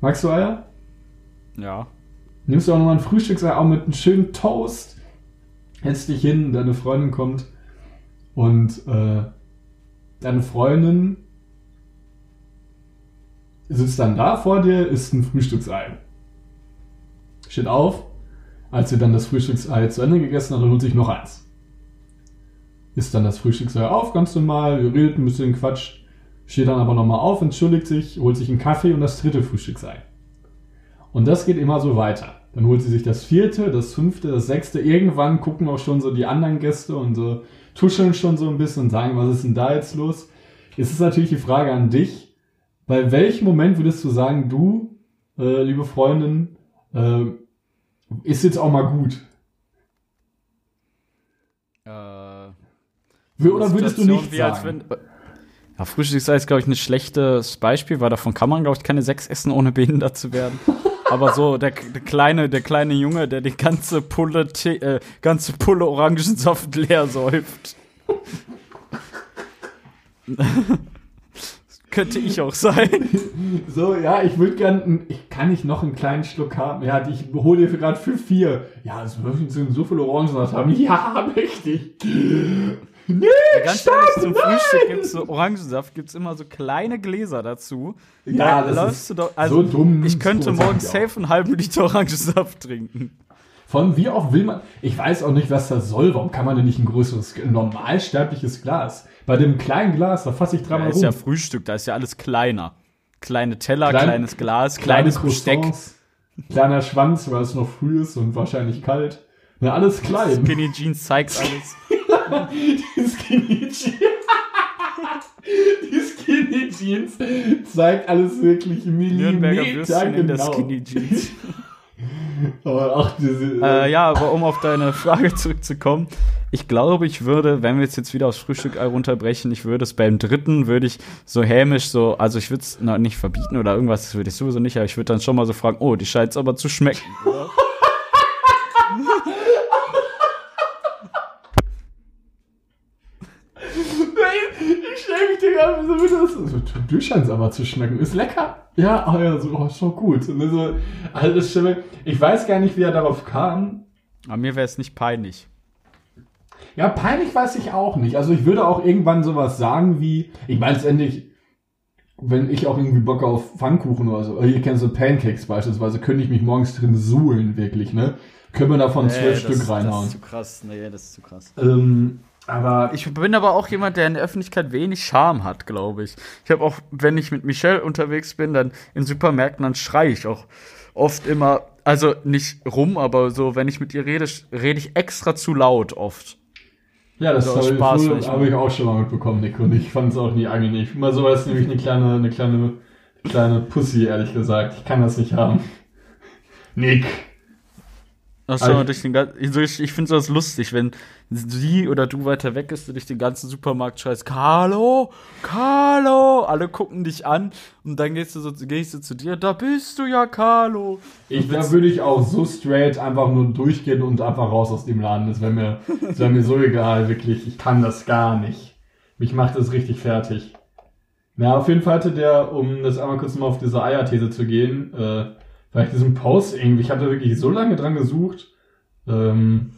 Magst du Eier? Ja. Nimmst du auch nochmal ein Frühstücksei, auch mit einem schönen Toast. Hältst dich hin, deine Freundin kommt und äh, deine Freundin sitzt dann da vor dir, isst ein Frühstücksei. Steht auf, als sie dann das Frühstücksei zu Ende gegessen hat und holt sich noch eins. Isst dann das Frühstücksei auf, ganz normal, redet ein bisschen Quatsch, steht dann aber nochmal auf, entschuldigt sich, holt sich einen Kaffee und das dritte Frühstücksei. Und das geht immer so weiter. Dann holt sie sich das vierte, das fünfte, das sechste. Irgendwann gucken auch schon so die anderen Gäste und so tuscheln schon so ein bisschen und sagen, was ist denn da jetzt los? Jetzt ist natürlich die Frage an dich. Bei welchem Moment würdest du sagen, du, äh, liebe Freundin, äh, ist jetzt auch mal gut? Äh, Oder würdest du nicht sagen? wenn- ja, Frühstücksei ist, glaube ich, ein schlechtes Beispiel, weil davon kann man, glaube ich, keine sechs essen, ohne behindert zu werden. Aber so, der, der kleine, der kleine Junge, der die ganze Pulle, Tee, äh, ganze Pulle Orangensaft leer säuft. Könnte ich auch sein. So, ja, ich würde gern, ich kann nicht noch einen kleinen Schluck haben. Ja, ich hole dir gerade für vier. Ja, es würfeln so viel Orangensaft haben. Ja, richtig. Nee, Ganz stopp, ehrlich, zum nein! Frühstück gibt's so Orangensaft, gibt's immer so kleine Gläser dazu. Ja, Da das ist doch, also so dumm. ich könnte morgen ich safe einen halben Liter Orangensaft trinken. Von wie oft will man, ich weiß auch nicht, was das soll. Warum kann man denn nicht ein größeres, normalsterbliches Glas? Bei dem kleinen Glas, da fasse ich Da dreimal ist rum. ja Frühstück, da ist ja alles kleiner. Kleine Teller, Klein- kleines Glas, Kleine kleines Besteck. Kleiner Schwanz, weil es noch früh ist und wahrscheinlich kalt. Na, alles klein. Skinny Jeans zeigt alles. Die Skinny Jeans. Die Skinny Jeans zeigt alles wirklich Nürnberger Millimeter Würstchen in der genau. Skinny Jeans. Aber auch diese, äh, ja, aber um auf deine Frage zurückzukommen, ich glaube, ich würde, wenn wir es jetzt wieder aufs Frühstück runterbrechen, ich würde es beim dritten, würde ich so hämisch so, also ich würde es nicht verbieten oder irgendwas, das würde ich sowieso nicht, aber ich würde dann schon mal so fragen, oh, die scheint es aber zu schmecken. oder? Nein, ich dir gerade so das. Also, du scheinst aber zu schmecken. Ist lecker. Ja, ah ja, so, oh, ist schon gut. Und so, das Stimme, ich weiß gar nicht, wie er darauf kam. Aber mir wäre es nicht peinlich. Ja, peinlich weiß ich auch nicht. Also ich würde auch irgendwann sowas sagen wie, ich meine letztendlich, wenn ich auch irgendwie Bock auf Pfannkuchen oder so, ihr kennt so Pancakes beispielsweise, könnte ich mich morgens drin suhlen, wirklich, ne? Können wir davon zwölf Stück Das reinhauen. ist zu krass, nee, das ist zu krass. Ähm, aber Ich bin aber auch jemand, der in der Öffentlichkeit wenig Charme hat, glaube ich. Ich habe auch, wenn ich mit Michelle unterwegs bin, dann in Supermärkten, dann schreie ich auch oft immer, also nicht rum, aber so, wenn ich mit ihr rede, rede ich extra zu laut oft. Ja, das Also habe ich, hab ich auch schon mal mitbekommen, Nick. Und ich fand es auch nie angenehm. Mal sowas nämlich eine kleine, eine kleine, kleine Pussy, ehrlich gesagt. Ich kann das nicht haben. Nick. Achso, Also- durch den ich, ich finde sowas lustig, wenn sie oder du weiter weg ist, du durch den ganzen Supermarkt schreist, Carlo, Carlo, alle gucken dich an und dann gehst du so, gehst du zu dir, da bist du ja, Carlo. Ich, da würde ich auch so straight einfach nur durchgehen und einfach raus aus dem Laden. Das wäre mir, das wär mir so egal, wirklich. Ich kann das gar nicht. Mich macht das richtig fertig. Na, auf jeden Fall hatte der, um das einmal kurz mal auf diese Eierthese zu gehen, äh, ich diesen Post irgendwie, ich hatte wirklich so lange dran gesucht, ähm,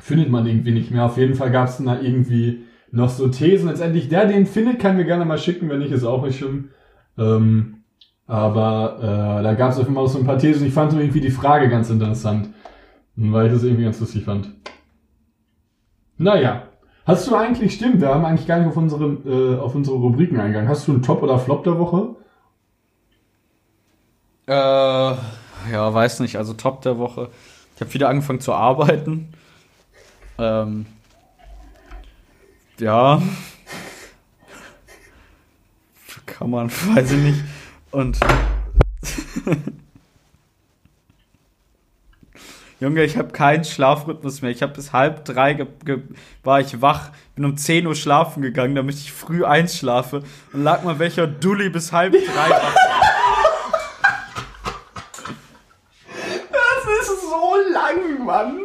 findet man irgendwie nicht mehr. Auf jeden Fall gab es da irgendwie noch so Thesen. Letztendlich, der den findet, kann mir gerne mal schicken, wenn nicht, ist auch nicht schlimm. Ähm, aber äh, da gab es auf jeden Fall so ein paar Thesen. Ich fand so irgendwie die Frage ganz interessant, weil ich das irgendwie ganz lustig fand. Naja, hast du eigentlich, stimmt, wir haben eigentlich gar nicht auf unsere, äh, auf unsere Rubriken eingegangen. Hast du einen Top oder Flop der Woche? Äh, ja, weiß nicht, also Top der Woche. Ich habe wieder angefangen zu arbeiten. Ähm, ja. Kann man, weiß ich nicht. Und. Junge, ich habe keinen Schlafrhythmus mehr. Ich habe bis halb drei war ich wach, bin um 10 Uhr schlafen gegangen, damit ich früh einschlafe und lag mal welcher Dulli bis halb drei wach. Das ist so lang, Mann.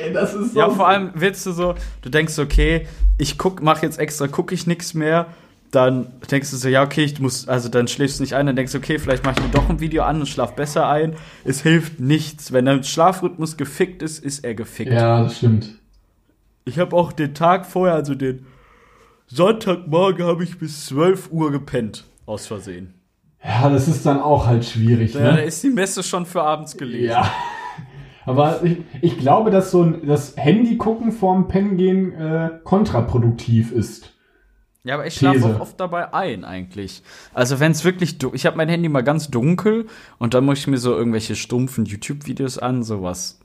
Ey, das ist so. Ja, vor allem willst du so, du denkst, okay, ich guck, mach jetzt extra, gucke ich nichts mehr. Dann denkst du so, ja, okay, ich muss, also dann schläfst du nicht ein, dann denkst du, okay, vielleicht mache ich mir doch ein Video an und schlaf besser ein. Es hilft nichts. Wenn dein Schlafrhythmus gefickt ist, ist er gefickt. Ja, das stimmt. Ich habe auch den Tag vorher, also den Sonntagmorgen, habe ich bis 12 Uhr gepennt. Aus Versehen. Ja, das ist dann auch halt schwierig, Ja, da ne? ist die Messe schon für abends gelesen. Ja. Aber ich, ich glaube, dass so ein, das Handy gucken vorm Pennen gehen äh, kontraproduktiv ist. Ja, aber ich schlafe auch oft dabei ein eigentlich. Also wenn es wirklich, ich habe mein Handy mal ganz dunkel und dann muss ich mir so irgendwelche stumpfen YouTube-Videos an, sowas,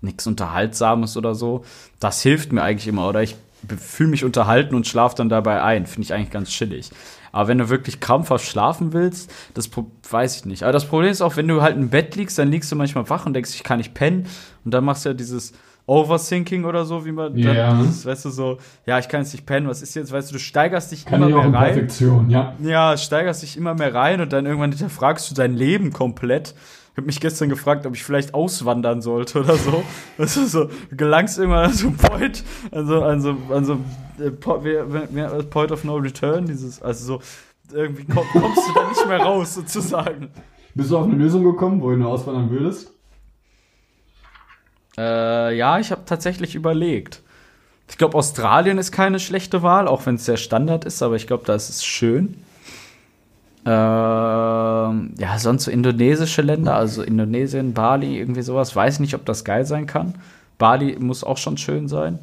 nichts Unterhaltsames oder so. Das hilft mir eigentlich immer. Oder ich fühle mich unterhalten und schlafe dann dabei ein. Finde ich eigentlich ganz chillig. Aber wenn du wirklich krampfhaft schlafen willst, das weiß ich nicht. Aber das Problem ist auch, wenn du halt im Bett liegst, dann liegst du manchmal wach und denkst, ich kann nicht pennen. Und dann machst du ja dieses Overthinking oder so, wie man Ja. dann, dieses, weißt du, so, ja, ich kann jetzt nicht pennen, was ist jetzt, weißt du, du steigerst dich Kann immer ich auch in mehr rein. Perfektion, ja. Ja, steigerst dich immer mehr rein und dann irgendwann hinterfragst du dein Leben komplett. Ich habe mich gestern gefragt, ob ich vielleicht auswandern sollte oder so. Das ist so, du gelangst irgendwann an so Point, an so, an so, an so äh, Point of No Return, dieses, also so, irgendwie komm, kommst du da nicht mehr raus, sozusagen. Bist du auf eine Lösung gekommen, wohin du auswandern würdest? Äh, ja, ich habe tatsächlich überlegt. Ich glaube, Australien ist keine schlechte Wahl, auch wenn es sehr Standard ist, aber ich glaube, da ist es schön. Ähm, ja, sonst so indonesische Länder, also Indonesien, Bali, irgendwie sowas. Weiß nicht, ob das geil sein kann. Bali muss auch schon schön sein.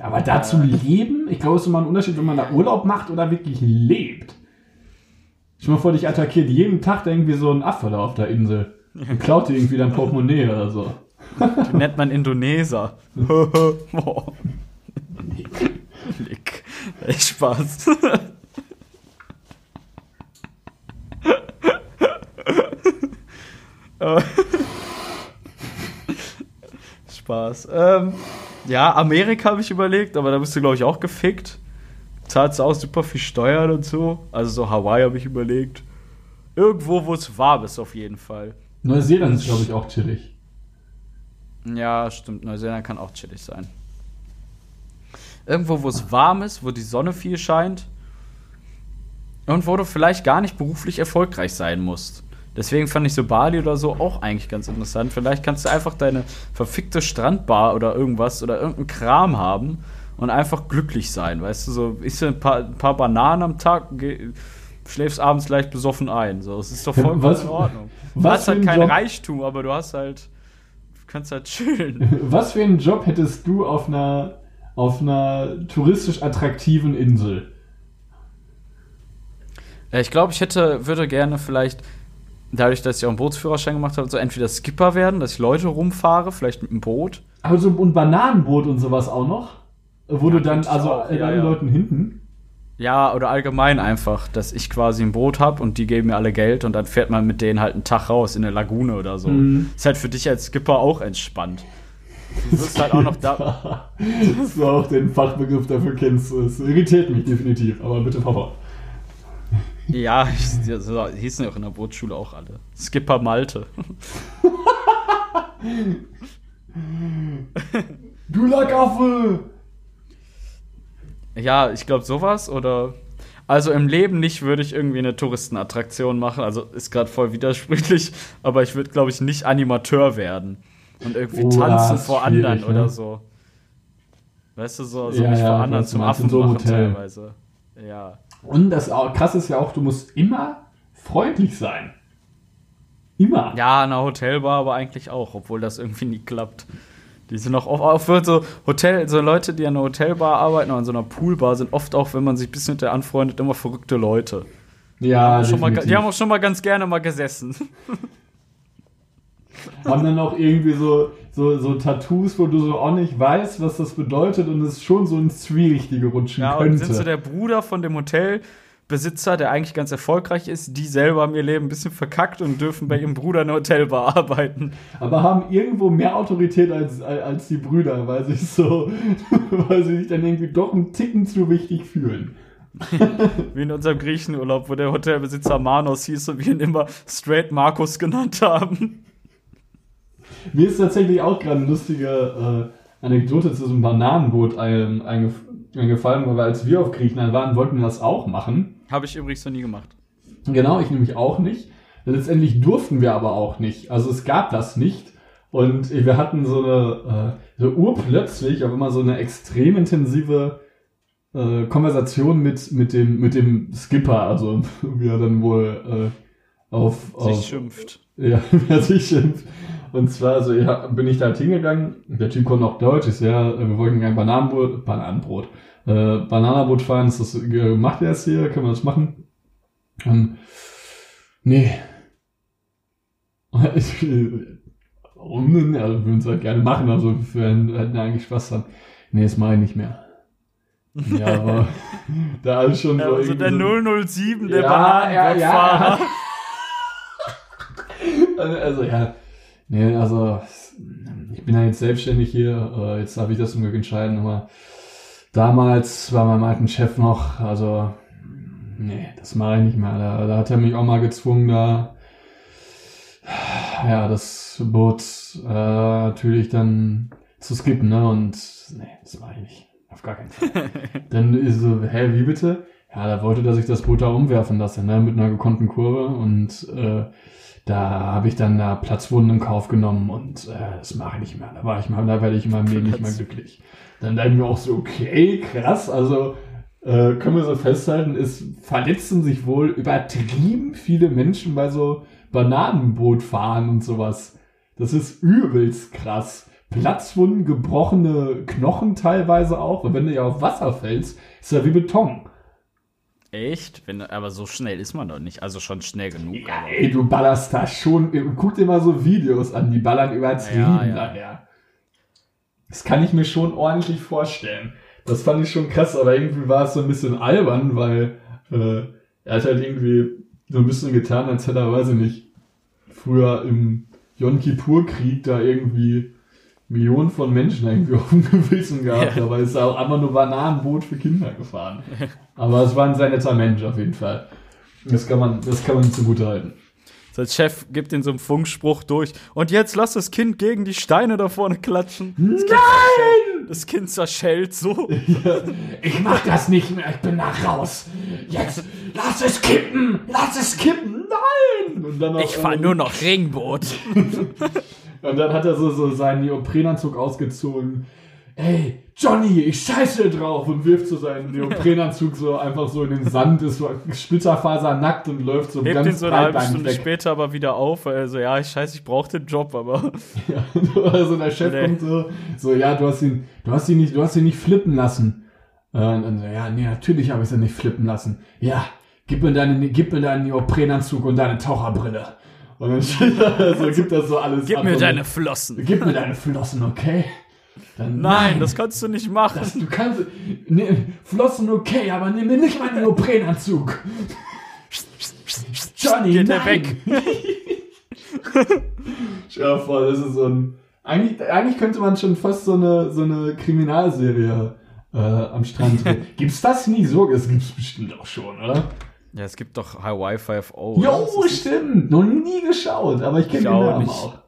Aber dazu leben, ich glaube, es ist immer ein Unterschied, wenn man da Urlaub macht oder wirklich lebt. Dir mal vor, dich attackiert jeden Tag da irgendwie so ein Affe da auf der Insel. Und klaut dir irgendwie dein Portemonnaie oder so. Den nennt man Indoneser. Boah. Nick. Echt Spaß. Spaß. Ähm, ja, Amerika habe ich überlegt, aber da bist du, glaube ich, auch gefickt. Zahlst du auch super viel Steuern und so. Also so Hawaii habe ich überlegt. Irgendwo, wo es warm ist, auf jeden Fall. Neuseeland ist, glaube ich, auch chillig. Ja, stimmt. Neuseeland kann auch chillig sein. Irgendwo, wo es warm ist, wo die Sonne viel scheint und wo du vielleicht gar nicht beruflich erfolgreich sein musst. Deswegen fand ich so Bali oder so auch eigentlich ganz interessant. Vielleicht kannst du einfach deine verfickte Strandbar oder irgendwas oder irgendeinen Kram haben und einfach glücklich sein. Weißt du, so isst du ein paar, ein paar Bananen am Tag, schläfst abends leicht besoffen ein. So, es ist doch vollkommen Was- in Ordnung. Du was hast halt ein keinen Job- Reichtum, aber du hast halt, du kannst halt chillen. Was für einen Job hättest du auf einer, auf einer touristisch attraktiven Insel? Ich glaube, ich hätte, würde gerne vielleicht, dadurch, dass ich auch einen Bootsführerschein gemacht habe, so entweder Skipper werden, dass ich Leute rumfahre, vielleicht mit einem Boot. Also und Bananenboot und sowas auch noch? Wo du dann, also auch, äh, ja, ja. Leuten hinten? Ja, oder allgemein einfach, dass ich quasi ein Boot habe und die geben mir alle Geld und dann fährt man mit denen halt einen Tag raus in eine Lagune oder so. Mhm. Ist halt für dich als Skipper auch entspannt. Du wirst halt auch noch da. Dass du auch den Fachbegriff dafür kennst. Es irritiert mich definitiv, aber bitte fahr fort. Ja, ich, so hießen ja auch in der Bootsschule auch alle. Skipper Malte. Du Lackaffe! Ja, ich glaube sowas oder also im Leben nicht würde ich irgendwie eine Touristenattraktion machen, also ist gerade voll widersprüchlich, aber ich würde glaube ich nicht Animateur werden und irgendwie Oh, tanzen vor anderen ne? oder so. Weißt du so, so Ja, mich ja, vor anderen zum Affen so machen Hotel. teilweise. Ja. Und das auch, krass ist ja auch, du musst immer freundlich sein. Immer. Ja, in einer Hotelbar aber eigentlich auch, obwohl das irgendwie nie klappt. Die sind auch oft, oft so Hotel, so Leute, die an einer Hotelbar arbeiten oder an so einer Poolbar, sind oft auch, wenn man sich ein bisschen mit der anfreundet, immer verrückte Leute. Ja, schon mal, definitiv. die haben auch schon mal ganz gerne mal gesessen. haben dann auch irgendwie so, so, so Tattoos, wo du so auch nicht weißt, was das bedeutet und es schon so ins Zwielichtige rutschen Ja, und könnte. sind so der Bruder von dem Hotelbesitzer, der eigentlich ganz erfolgreich ist. Die selber haben ihr Leben ein bisschen verkackt und dürfen bei ihrem Bruder in der Hotelbar arbeiten. aber haben irgendwo mehr Autorität als, als die Brüder, weil sich so, weil sie sich dann irgendwie doch einen Ticken zu wichtig fühlen. Wie in unserem Griechenurlaub, wo der Hotelbesitzer Manos hieß und wir ihn immer straight Markus genannt haben. Mir ist tatsächlich auch gerade eine lustige Anekdote zu diesem Bananenboot ein, eingef eingefallen, weil als wir auf Griechenland waren, wollten wir das auch machen. Habe ich übrigens noch nie gemacht. Genau, ich nämlich auch nicht. Letztendlich durften wir aber auch nicht. Also es gab das nicht. Und wir hatten so eine, äh, so urplötzlich, aber immer so eine extrem intensive äh, Konversation mit, mit, dem, mit dem Skipper, also wie er dann wohl äh, auf, Sich auf schimpft. ja, wie er sich schimpft. Und zwar, also ja, bin ich da halt hingegangen, der Typ konnte auch Deutsch, ist ja, äh, wir wollten gerne Bananenbrot, Bananenbrot, äh, Bananenbrot fahren, ist das, äh, macht er das hier, können wir das machen? Ähm, nee. Ich, warum denn? Ja, wir würden es halt gerne machen, also wir hätten eigentlich Spaß dran. Nee, das mache ich nicht mehr. Ja, aber da ist schon Ja, so also der so, 007, der Ja, ja, ja. Bananenbootfahrer. Also ja, nee, also ich bin ja jetzt selbstständig hier, äh, jetzt darf ich das zum Glück entscheiden, aber damals war mein alten Chef noch, also nee, das mache ich nicht mehr. Da, da hat er mich auch mal gezwungen, da ja, das Boot äh, natürlich dann zu skippen, ne? Und nee, das mache ich nicht. Auf gar keinen Fall. dann ist so, hä, wie bitte? Ja, da wollte, dass ich das Boot da umwerfen lasse, ne? Mit einer gekonnten Kurve und äh, da habe ich dann da Platzwunden in Kauf genommen und äh, das mache ich nicht mehr. Da war ich mal, da werde ich in meinem Leben nicht mehr glücklich. Dann denken wir auch so, okay, krass, also äh, können wir so festhalten, es verletzen sich wohl übertrieben viele Menschen bei so Bananenbootfahren und sowas. Das ist übelst krass. Platzwunden, gebrochene Knochen teilweise auch. Und wenn du ja auf Wasser fällst, ist ja wie Beton. Echt? Wenn, aber so schnell ist man doch nicht. Also schon schnell genug. Ja, ey, du ballerst da schon. Guck dir mal so Videos an, die ballern übertrieben Ja, ja. daher. Das kann ich mir schon ordentlich vorstellen. Das fand ich schon krass, aber irgendwie war es so ein bisschen albern, weil äh, er hat halt irgendwie so ein bisschen getan, als hätte er, weiß ich nicht, früher im Yom Kippur-Krieg da irgendwie Millionen von Menschen irgendwie auf dem Gewissen gehabt, Ja. aber ist auch einfach nur Bananenboot für Kinder gefahren. Aber es war ein sehr netter Mensch auf jeden Fall. Das kann man, das kann man ihm zugute halten. Sein Chef gibt in so einem Funkspruch durch. Und jetzt lass das Kind gegen die Steine da vorne klatschen. Das Kind zerschellt- Das Kind zerschellt so. Ich mach das nicht mehr, ich bin da raus. Jetzt lass es kippen, lass es kippen, nein! Ich fahr nur noch Ringboot. und dann hat er so, so seinen Neoprenanzug ausgezogen. Ey, Johnny, ich scheiße drauf und wirft so seinen Neoprenanzug so einfach so in den Sand, ist so splitterfasernackt und läuft so Hebt ihn ganz so eine halbe Stunde weg. später aber wieder auf. weil er so, ja, ich scheiße, ich brauch den Job, aber. also der Chef Nee. kommt so, so, ja, du hast ihn, du hast ihn nicht, du hast ihn nicht flippen lassen. Äh, Und dann so, ja, nee, natürlich habe ich ihn nicht flippen lassen. Ja, gib mir deinen, gib mir deinen Neoprenanzug und deine Taucherbrille. Und dann steht er, so, gibt das so alles Gib ab mir deine Flossen. Gib mir deine Flossen, okay? Dann, Nein, das kannst du nicht machen. das, du kannst, ne, Flossen okay, aber nimm mir nicht meinen Neoprenanzug. Johnny, Geht nein. weg. Ja, voll, das ist so ein. Eigentlich, eigentlich könnte man schon fast so eine, so eine Kriminalserie äh, am Strand drehen. Gibt's das nicht so? Das gibt's bestimmt auch schon, oder? Ja, es gibt doch Hawaii 5 O. Jo, stimmt. Noch nie geschaut, aber ich kenne den auch Namen nicht. auch.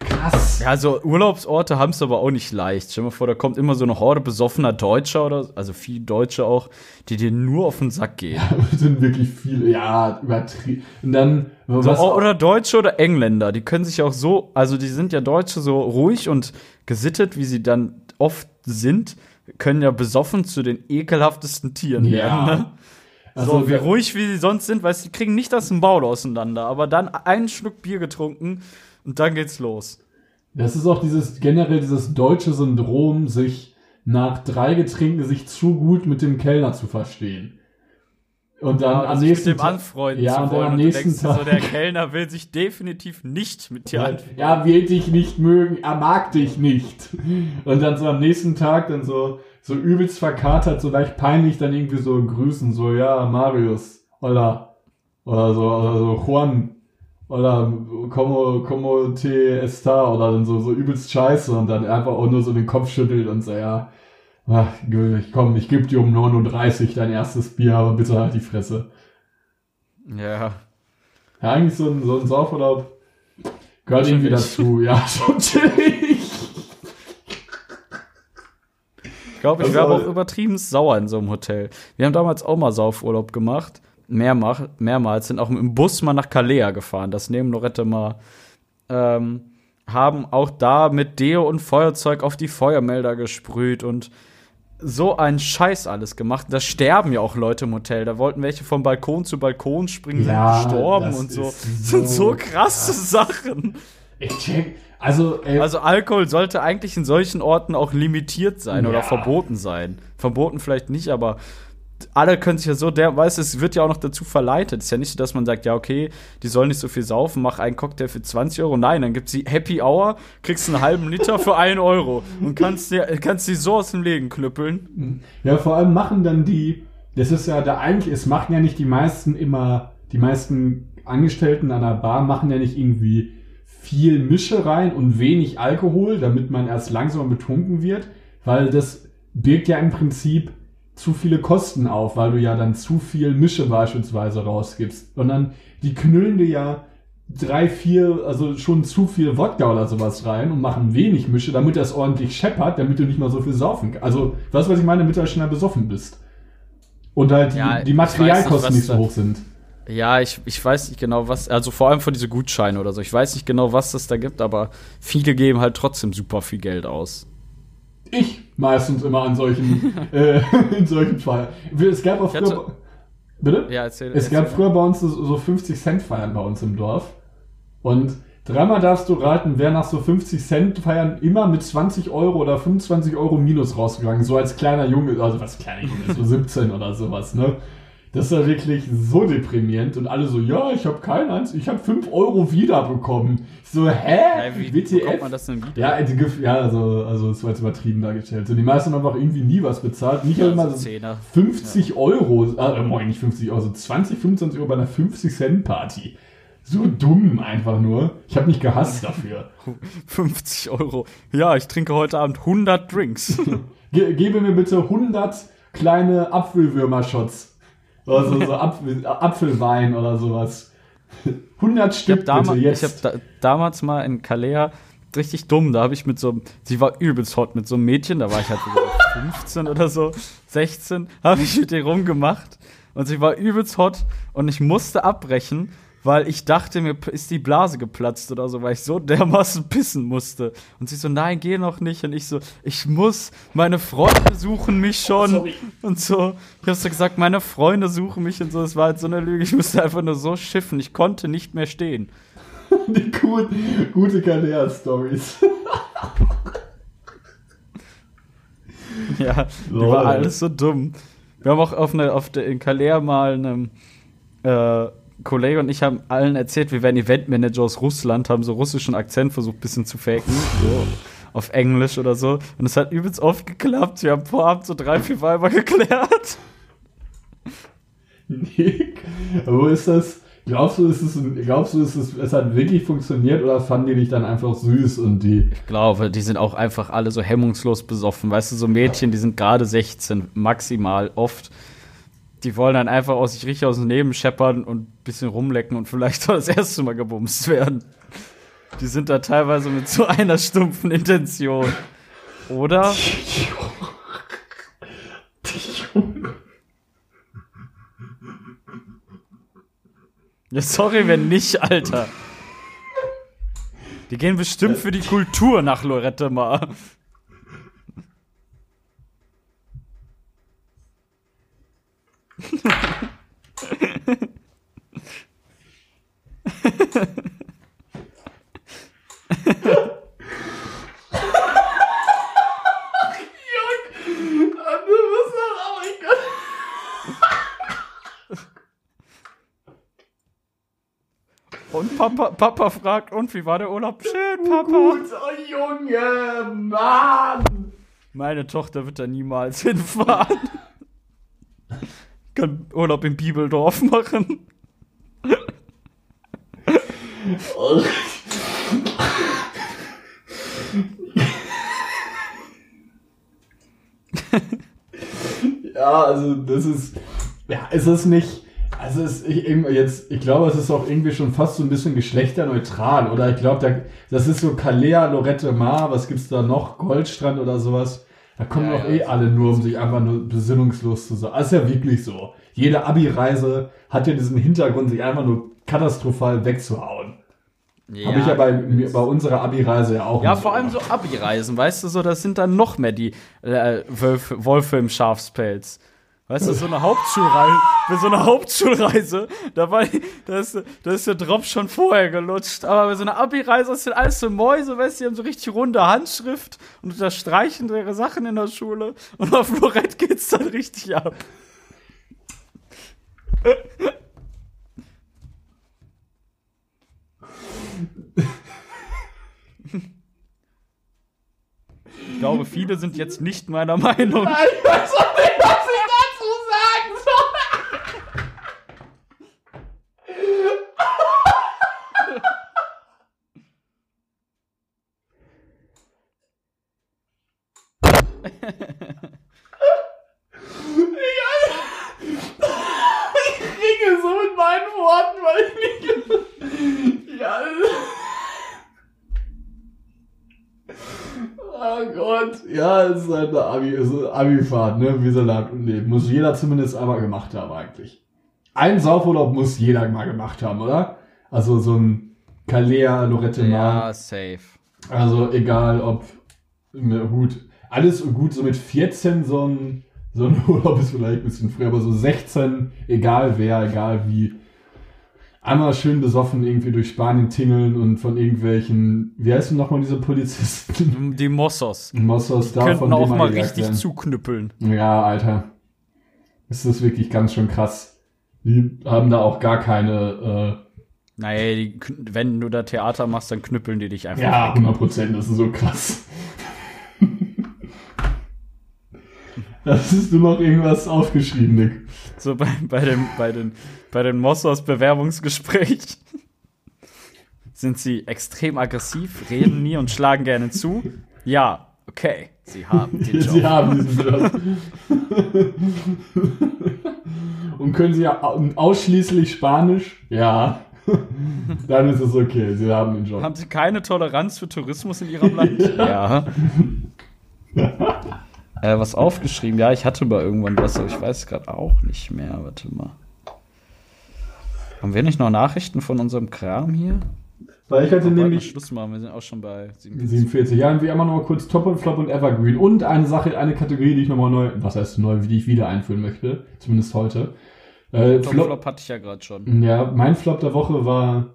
Krass. Ja, so Urlaubsorte haben es aber auch nicht leicht. Stell dir mal vor, da kommt immer so eine Horde besoffener Deutscher oder also viele Deutsche auch, die dir nur auf den Sack gehen. Das sind wirklich viele, ja, übertrieben. Und dann, So, oder Deutsche oder Engländer, die können sich auch so, also die sind ja Deutsche so ruhig und gesittet, wie sie dann oft sind, können ja besoffen zu den ekelhaftesten Tieren Ja. werden. Ne? also, so, wie ruhig wie sie sonst sind, weil sie kriegen nicht das Maul auseinander, aber dann einen Schluck Bier getrunken und dann geht's los. Das ist auch dieses generell dieses deutsche Syndrom, sich nach drei Getränken sich zu gut mit dem Kellner zu verstehen. Und dann am Also sich nächsten mit dem Tag- ja, und dann am nächsten denkst dir so, Tag- der Kellner will sich definitiv nicht mit dir Ja, anfreunden. ja, will dich nicht mögen, er mag dich nicht. Und dann so am nächsten Tag dann so, so übelst verkatert, so leicht peinlich dann irgendwie so grüßen, so, ja, Marius, hola. Oder so, oder so, Juan. Oder como, como te está, oder dann so, so übelst scheiße und dann einfach auch nur so den Kopf schüttelt und so, ja, ach, komm, ich gebe dir um 9.30 Uhr dein erstes Bier, aber bitte halt die Fresse. Ja. Ja, eigentlich so ein, so ein Saufurlaub gehört irgendwie dazu. Ja, schon chillig. Ich glaube, ich wäre halt auch übertrieben sauer in so einem Hotel. Wir haben damals auch mal Saufurlaub gemacht. Mehrmach, mehrmals sind auch im Bus mal nach Kalea gefahren. Das neben Lorette mal. Ähm, haben auch da mit Deo und Feuerzeug auf die Feuermelder gesprüht und so einen Scheiß alles gemacht. Da sterben ja auch Leute im Hotel. Da wollten welche vom Balkon zu Balkon springen, Ja, sind gestorben und so. Das sind so krasse Sachen. Ich check. Also, ey, Also Alkohol sollte eigentlich in solchen Orten auch limitiert sein oder Ja. verboten sein. Verboten vielleicht nicht, aber alle können sich ja so, der weiß, es wird ja auch noch dazu verleitet. Es ist ja nicht so, dass man sagt, ja, okay, die sollen nicht so viel saufen, mach einen Cocktail für 20 Euro. Nein, dann gibt's die Happy Hour, kriegst einen halben Liter für 1 Euro und kannst dir, kannst so aus dem Leben knüppeln. Ja, vor allem machen dann die, das ist ja da eigentlich, es machen ja nicht die meisten immer, die meisten Angestellten an der Bar machen ja nicht irgendwie viel Mische rein und wenig Alkohol, damit man erst langsam betrunken wird, weil das birgt ja im Prinzip zu viele Kosten auf, weil du ja dann zu viel Mische beispielsweise rausgibst. Und dann, die knüllen dir ja drei, vier, also schon zu viel Wodka oder sowas rein und machen wenig Mische, damit das ordentlich scheppert, damit du nicht mal so viel saufen kannst. Also, weißt du, was ich meine, damit du halt schneller besoffen bist. Und halt die, Ja, die Materialkosten nicht, nicht, so hoch sind. Ja, ich, ich weiß nicht genau, was, also vor allem für diese Gutscheine oder so. Ich weiß nicht genau, was das da gibt, aber viele geben halt trotzdem super viel Geld aus. Ich meistens immer an solchen, äh, in solchen Feiern. Es gab auch früher. Bitte? Ja, erzähl. Es erzähl gab früher bei uns so so 50 Cent Feiern bei uns im Dorf. Und dreimal darfst du raten, wer nach so 50 Cent Feiern immer mit 20 Euro oder 25 Euro Minus rausgegangen, so als kleiner Junge, also was kleiner Junge, so 17 oder sowas, ne? Das war wirklich so deprimierend und alle so, ja, ich habe keinen eins, ich habe 5 Euro wiederbekommen. Ich So, hä? Ja, wie bekommt man das denn wieder? Ja, Gef- ja also, also es war jetzt übertrieben dargestellt. So, die meisten haben einfach irgendwie nie was bezahlt. Nicht Ja, einmal so so Zehner. 50 Euro, äh, moin, nicht 50 Euro, so 20, 25 Euro bei einer 50-Cent-Party. So dumm einfach nur. Ich habe mich gehasst dafür. 50 Euro. Ja, ich trinke heute Abend 100 Drinks. Ge gebe mir bitte 100 kleine Apfelwürmer-Shots. Also so Apfel Apfelwein oder sowas. 100 Ich Stück habe damals, bitte ich jetzt. hab da, damals mal in Kalea richtig dumm, da habe ich mit so einem, sie war übelst hot mit so einem Mädchen, da war ich halt so 15 oder so, 16, habe ich mit ihr rumgemacht und sie war übelst hot und ich musste abbrechen, weil ich dachte, mir ist die Blase geplatzt oder so, weil ich so dermaßen pissen musste. Und sie so, nein, geh noch nicht. Und ich so, ich muss, meine Freunde suchen mich schon. Sorry. Und so, ich hab so gesagt, meine Freunde suchen mich und so. Es war halt so eine Lüge. Ich musste einfach nur so schiffen. Ich konnte nicht mehr stehen. Die gut, gute Kalea-Stories. Ja, die war alles so dumm. Wir haben auch auf, eine, auf der, in Kalea mal einem äh, Kollege und ich haben allen erzählt, wir wären Eventmanager aus Russland, haben so russischen Akzent versucht, ein bisschen zu faken. So. Auf Englisch oder so. Und es hat übelst oft geklappt. Wir haben vorab so drei, vier Weiber geklärt. Nick, wo ist das? Glaubst du, ist es, glaubst du, ist es, es hat wirklich funktioniert oder fanden die dich dann einfach süß und die. Ich glaube, die sind auch einfach alle so hemmungslos besoffen. Weißt du, so Mädchen, die sind gerade 16, maximal oft. Die wollen dann einfach aus sich richtig aus dem Leben scheppern und ein bisschen rumlecken und vielleicht soll das erste Mal gebumst werden. Die sind da teilweise mit so einer stumpfen Intention. Oder? Ja, sorry, wenn nicht, Alter. Die gehen bestimmt für die Kultur nach Lorette mal. Und Papa, Papa fragt, und wie war der Urlaub? Schön, Papa. Gut, oh Junge, Mann! Meine Tochter wird da niemals hinfahren. Kann Urlaub im Bibeldorf machen. Ja, also das ist. Ja, ist es nicht. Also ist ich, jetzt, ich glaube, es ist auch irgendwie schon fast so ein bisschen geschlechterneutral, oder? Ich glaube, da, das ist so Kalea, Lorette Mar, was gibt's da noch? Goldstrand oder sowas. Da kommen Ja, doch ja. eh alle nur, um sich einfach nur besinnungslos zu sein. Das ist ja wirklich so. Jede Abi-Reise hat ja diesen Hintergrund, sich einfach nur katastrophal wegzuhauen. Ja, Habe ich ja bei, bei unserer Abi-Reise ja auch Ja, vor allem so. Abi-Reisen, weißt du, so, das sind dann noch mehr die äh, Wölfe, Wolfe im Schafspelz. Weißt du, so eine Hauptschulreise, bei so einer Hauptschulreise, da war, da ist, da ist der Drop schon vorher gelutscht. Aber bei so einer Abi-Reise das sind alles so Mäuse, weißt du, die haben so richtig runde Handschrift und unterstreichen ihre Sachen in der Schule. Und auf Florett geht's dann richtig ab. Ich glaube, viele sind jetzt nicht meiner Meinung. Ich weiß auch nicht, was ich dazu sagen soll. Ich ringe so mit meinen Worten, weil ich nicht. Ja. Oh Gott. Ja, es ist halt eine Abi, es ist eine Abi-Fahrt, ne? Wie so ein Leben. Muss jeder zumindest einmal gemacht haben, eigentlich. Ein Saufurlaub muss jeder mal gemacht haben, oder? Also so ein Kalea, Lorette Mar. Ja, safe. Also egal ob, na gut, alles gut, so mit 14 so ein, so ein Urlaub ist vielleicht ein bisschen früh, aber so 16, egal wer, egal wie, einmal schön besoffen irgendwie durch Spanien tingeln und von irgendwelchen, wie heißen nochmal diese Polizisten? Die Mossos. Mossos da Könnten auch mal richtig werden. zuknüppeln. Ja, Alter. Ist wirklich ganz schön krass. Die haben da auch gar keine, Naja, die, wenn du da Theater machst, dann knüppeln die dich äh, einfach. ja, weg. 100 Prozent, das ist so krass. Das ist nur noch irgendwas aufgeschrieben, Nick. So bei, bei, dem, bei den, bei den Mossos Bewerbungsgespräch sind sie extrem aggressiv, reden nie und schlagen gerne zu. Ja, okay, sie haben den Job. Sie haben diesen Job. Und können Sie ausschließlich Spanisch? Ja. Dann ist es okay, Sie haben den Job. Haben sie keine Toleranz für Tourismus in ihrem Land? ja. äh, was aufgeschrieben? Ja, ich hatte mal irgendwann was, aber ich weiß es gerade auch nicht mehr. Warte mal. Haben wir nicht noch Nachrichten von unserem Kram hier? Weil ich hatte wir nämlich Schluss machen, wir sind auch schon bei 47. 47 Jahren, wie immer noch mal kurz Top und Flop und Evergreen. Und eine Sache, eine Kategorie, die ich nochmal neu, was heißt neu, die ich wieder einführen möchte. Zumindest heute. Äh, Top Flop, Flop hatte ich ja gerade schon. Ja, mein Flop der Woche war,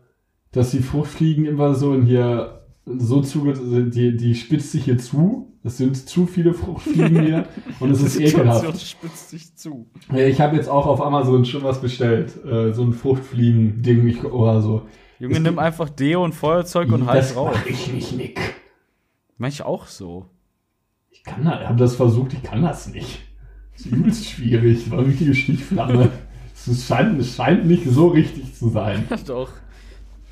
dass die Fruchtfliegeninvasion hier so zuge... Die, die spitzt sich hier zu. Es sind zu viele Fruchtfliegen hier. und es ist Die Situation ekelhaft. spitzt sich zu. Ich habe jetzt auch auf Amazon schon was bestellt. Äh, so ein Fruchtfliegen-Ding oder so. Junge, Es nimm einfach Deo und Feuerzeug und halt das drauf. mach ich nicht, Nick. Mach ich auch so. Ich kann das, habe das versucht, ich kann das nicht. Das ist übelst schwierig. War eine richtige Stichflamme. Es scheint, es scheint nicht so richtig zu sein. Doch.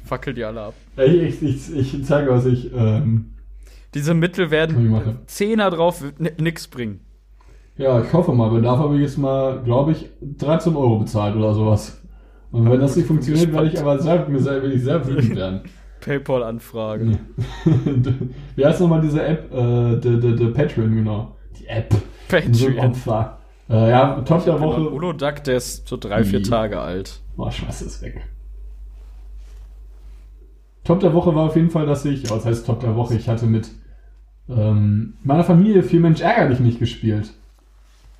Fackel die alle ab. Ich, ich, ich, ich zeige, was ich. Ähm, Diese Mittel werden. Zehner drauf wird ni- nix bringen. ja, ich hoffe mal, weil dafür habe ich jetzt mal, glaube ich, 13 Euro bezahlt oder sowas. Und wenn das nicht funktioniert, werde ich aber sehr, mir werde ich sehr wütend werden. PayPal-Anfrage. Wie heißt nochmal diese App? Äh, the, the, the Patreon, genau. Die App. Patreon. Äh, ja, Top der Woche. Ulo Duck, der ist so drei, vier. Tage alt. Oh, schmeiß es weg. Top der Woche war auf jeden Fall, dass ich, oh, was heißt Top der Woche? Ich hatte mit ähm, meiner Familie viel Mensch ärgerlich nicht gespielt.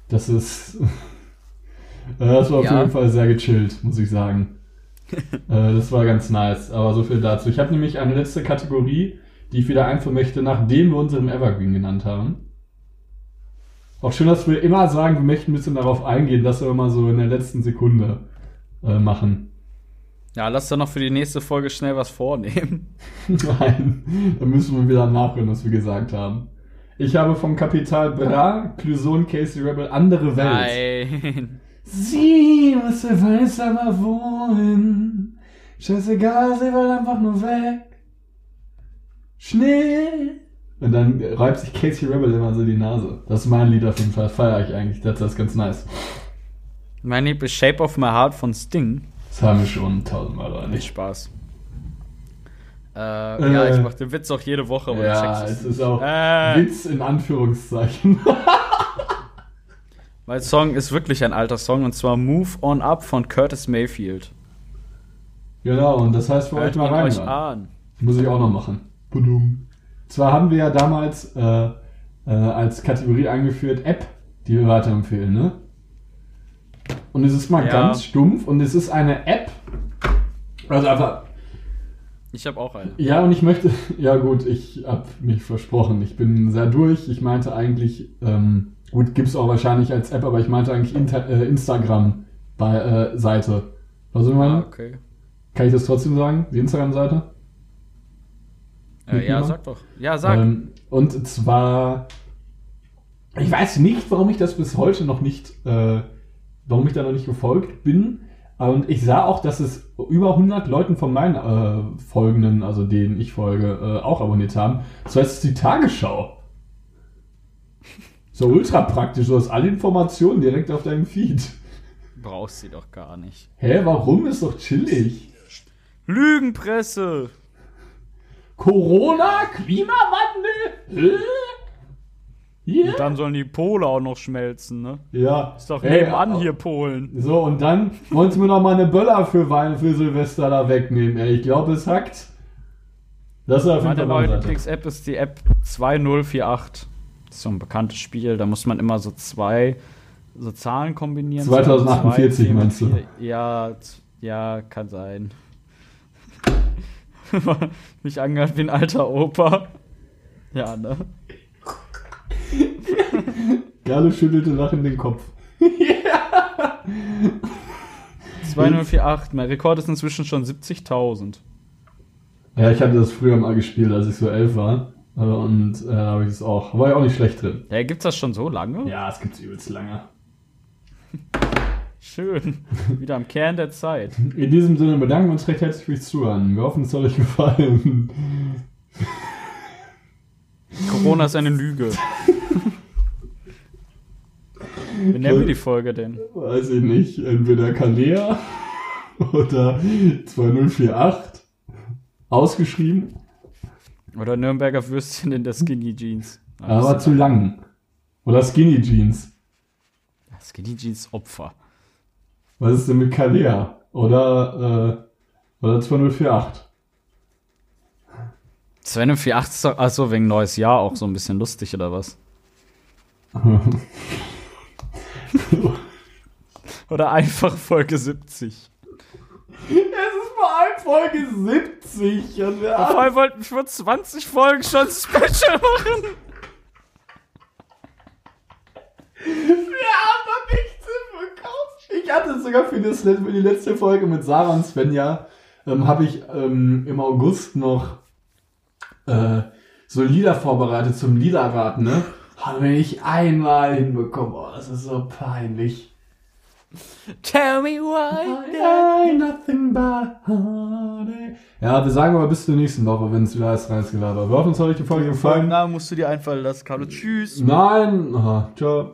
Das ist, äh, das war auf Ja. jeden Fall sehr gechillt, muss ich sagen. äh, das war ganz nice, aber so viel dazu. Ich habe nämlich eine letzte Kategorie, die ich wieder einführen möchte, nachdem wir unseren Evergreen genannt haben. Auch schön, dass wir immer sagen, wir möchten ein bisschen darauf eingehen, dass wir immer so in der letzten Sekunde äh, machen. Ja, lass doch noch für die nächste Folge schnell was vornehmen. Nein, da müssen wir wieder nachhören, was wir gesagt haben. Ich habe vom Kapital Bra, Cluson, Casey Rebel, andere Welt. Nein. Sie, was sie weiß aber wohin. Scheißegal, sie will einfach nur weg. Schnell. Und dann reibt sich Casey Rebel immer so die Nase. Das ist mein Lied auf jeden Fall. Das feiere ich eigentlich. Das ist ganz nice. Mein Lieb ist Shape of My Heart von Sting. Das haben wir schon tausendmal, oder Mit nicht? Spaß. Äh, ja, Äh. ich mach den Witz auch jede Woche, aber du Ja, checkst es ist auch Äh. Witz in Anführungszeichen. Mein Song ist wirklich ein alter Song und zwar Move On Up von Curtis Mayfield. genau, und das heißt für euch Hört mal ihn rein. euch an. Muss ich auch noch machen. Budum. Zwar haben wir ja damals äh, äh, als Kategorie eingeführt App, die wir weiterempfehlen, ne? Und es ist mal Ja. ganz stumpf und es ist eine App. Also einfach, Ich habe auch einen. ja, und ich möchte, ja gut, ich hab mich versprochen. Ich bin sehr durch. Ich meinte eigentlich, ähm, gut, gibt's auch wahrscheinlich als App, aber ich meinte eigentlich Inter äh, Instagram bei äh, Seite. Was ich Ah, meine? okay. Kann ich das trotzdem sagen? Die Instagram-Seite? Äh, ja, sag doch. Ja, sag. Ähm, und zwar, ich weiß nicht, warum ich das bis heute noch nicht, äh, warum ich da noch nicht gefolgt bin. Und ich sah auch, dass es über 100 Leuten von meinen äh, Folgenden, also denen ich folge, äh, auch abonniert haben. Das heißt, es ist die Tagesschau. So ultra praktisch, du hast alle Informationen direkt auf deinem Feed. Brauchst sie doch gar nicht. Hä, warum? Ist doch chillig. Lügenpresse! Corona, Klimawandel? Ja. Und dann sollen die Pole auch noch schmelzen, ne? Ja. Ist doch Ey, nebenan hier Polen. So, und dann wollen sie mir noch mal eine Böller für Wein für Silvester da wegnehmen, ey. Ich glaube, es hackt. Das ist auf jeden Meine neue. Lieblings-App ist die App 2048. Das ist so ein bekanntes Spiel, da muss man immer so zwei so Zahlen kombinieren. 2048 Zwei, meinst du? Ja, ja, kann sein. Mich angehört wie ein alter Opa. Ja, ne? Gerle schüttelte lachend den Kopf. 2048, mein Rekord ist inzwischen schon 70.000. Ja, ich hatte das früher mal gespielt, als ich so elf war. Und äh, habe ich es auch. War ja auch nicht schlecht drin. Ja, gibt's das schon so lange? Ja, es gibt's übelst lange. Schön. Wieder am Kern der Zeit. In diesem Sinne bedanken wir uns recht herzlich fürs Zuhören. Wir hoffen, es hat euch gefallen. Corona ist eine Lüge. Wie nennen wir die Folge denn? Weiß ich nicht. Entweder Kalea oder 2048. Ausgeschrieben, Oder Nürnberger Würstchen in der Skinny Jeans. aber zu lang. Oder Skinny Jeans. Skinny Jeans Opfer. Was ist denn mit Kalea? Oder, äh, oder 2048? 248 ist doch, achso, wegen neues Jahr auch so ein bisschen lustig oder was? Oder einfach Folge 70. Es ist vor allem Folge 70. Und wir Vor allem wollten wir für 20 Folgen schon Special machen. Wir haben noch nichts hinbekommen. Ich hatte sogar für, das, für die letzte Folge mit Sarah und Svenja, ähm, habe ich ähm, im August noch äh, so Lieder vorbereitet zum Liederraten, ne? Haben wir nicht einmal hinbekommen. Oh, das ist so peinlich. Tell me why. Ain't nothing but heartache. Ja, wir sagen aber bis zur nächsten Woche, wenn es wieder heißt, reingeladen. Wir hoffen, es hat euch die Folge gefallen. Namen musst du dir einfallen lassen, Carlo. Tschüss. Nein. Aha, ciao.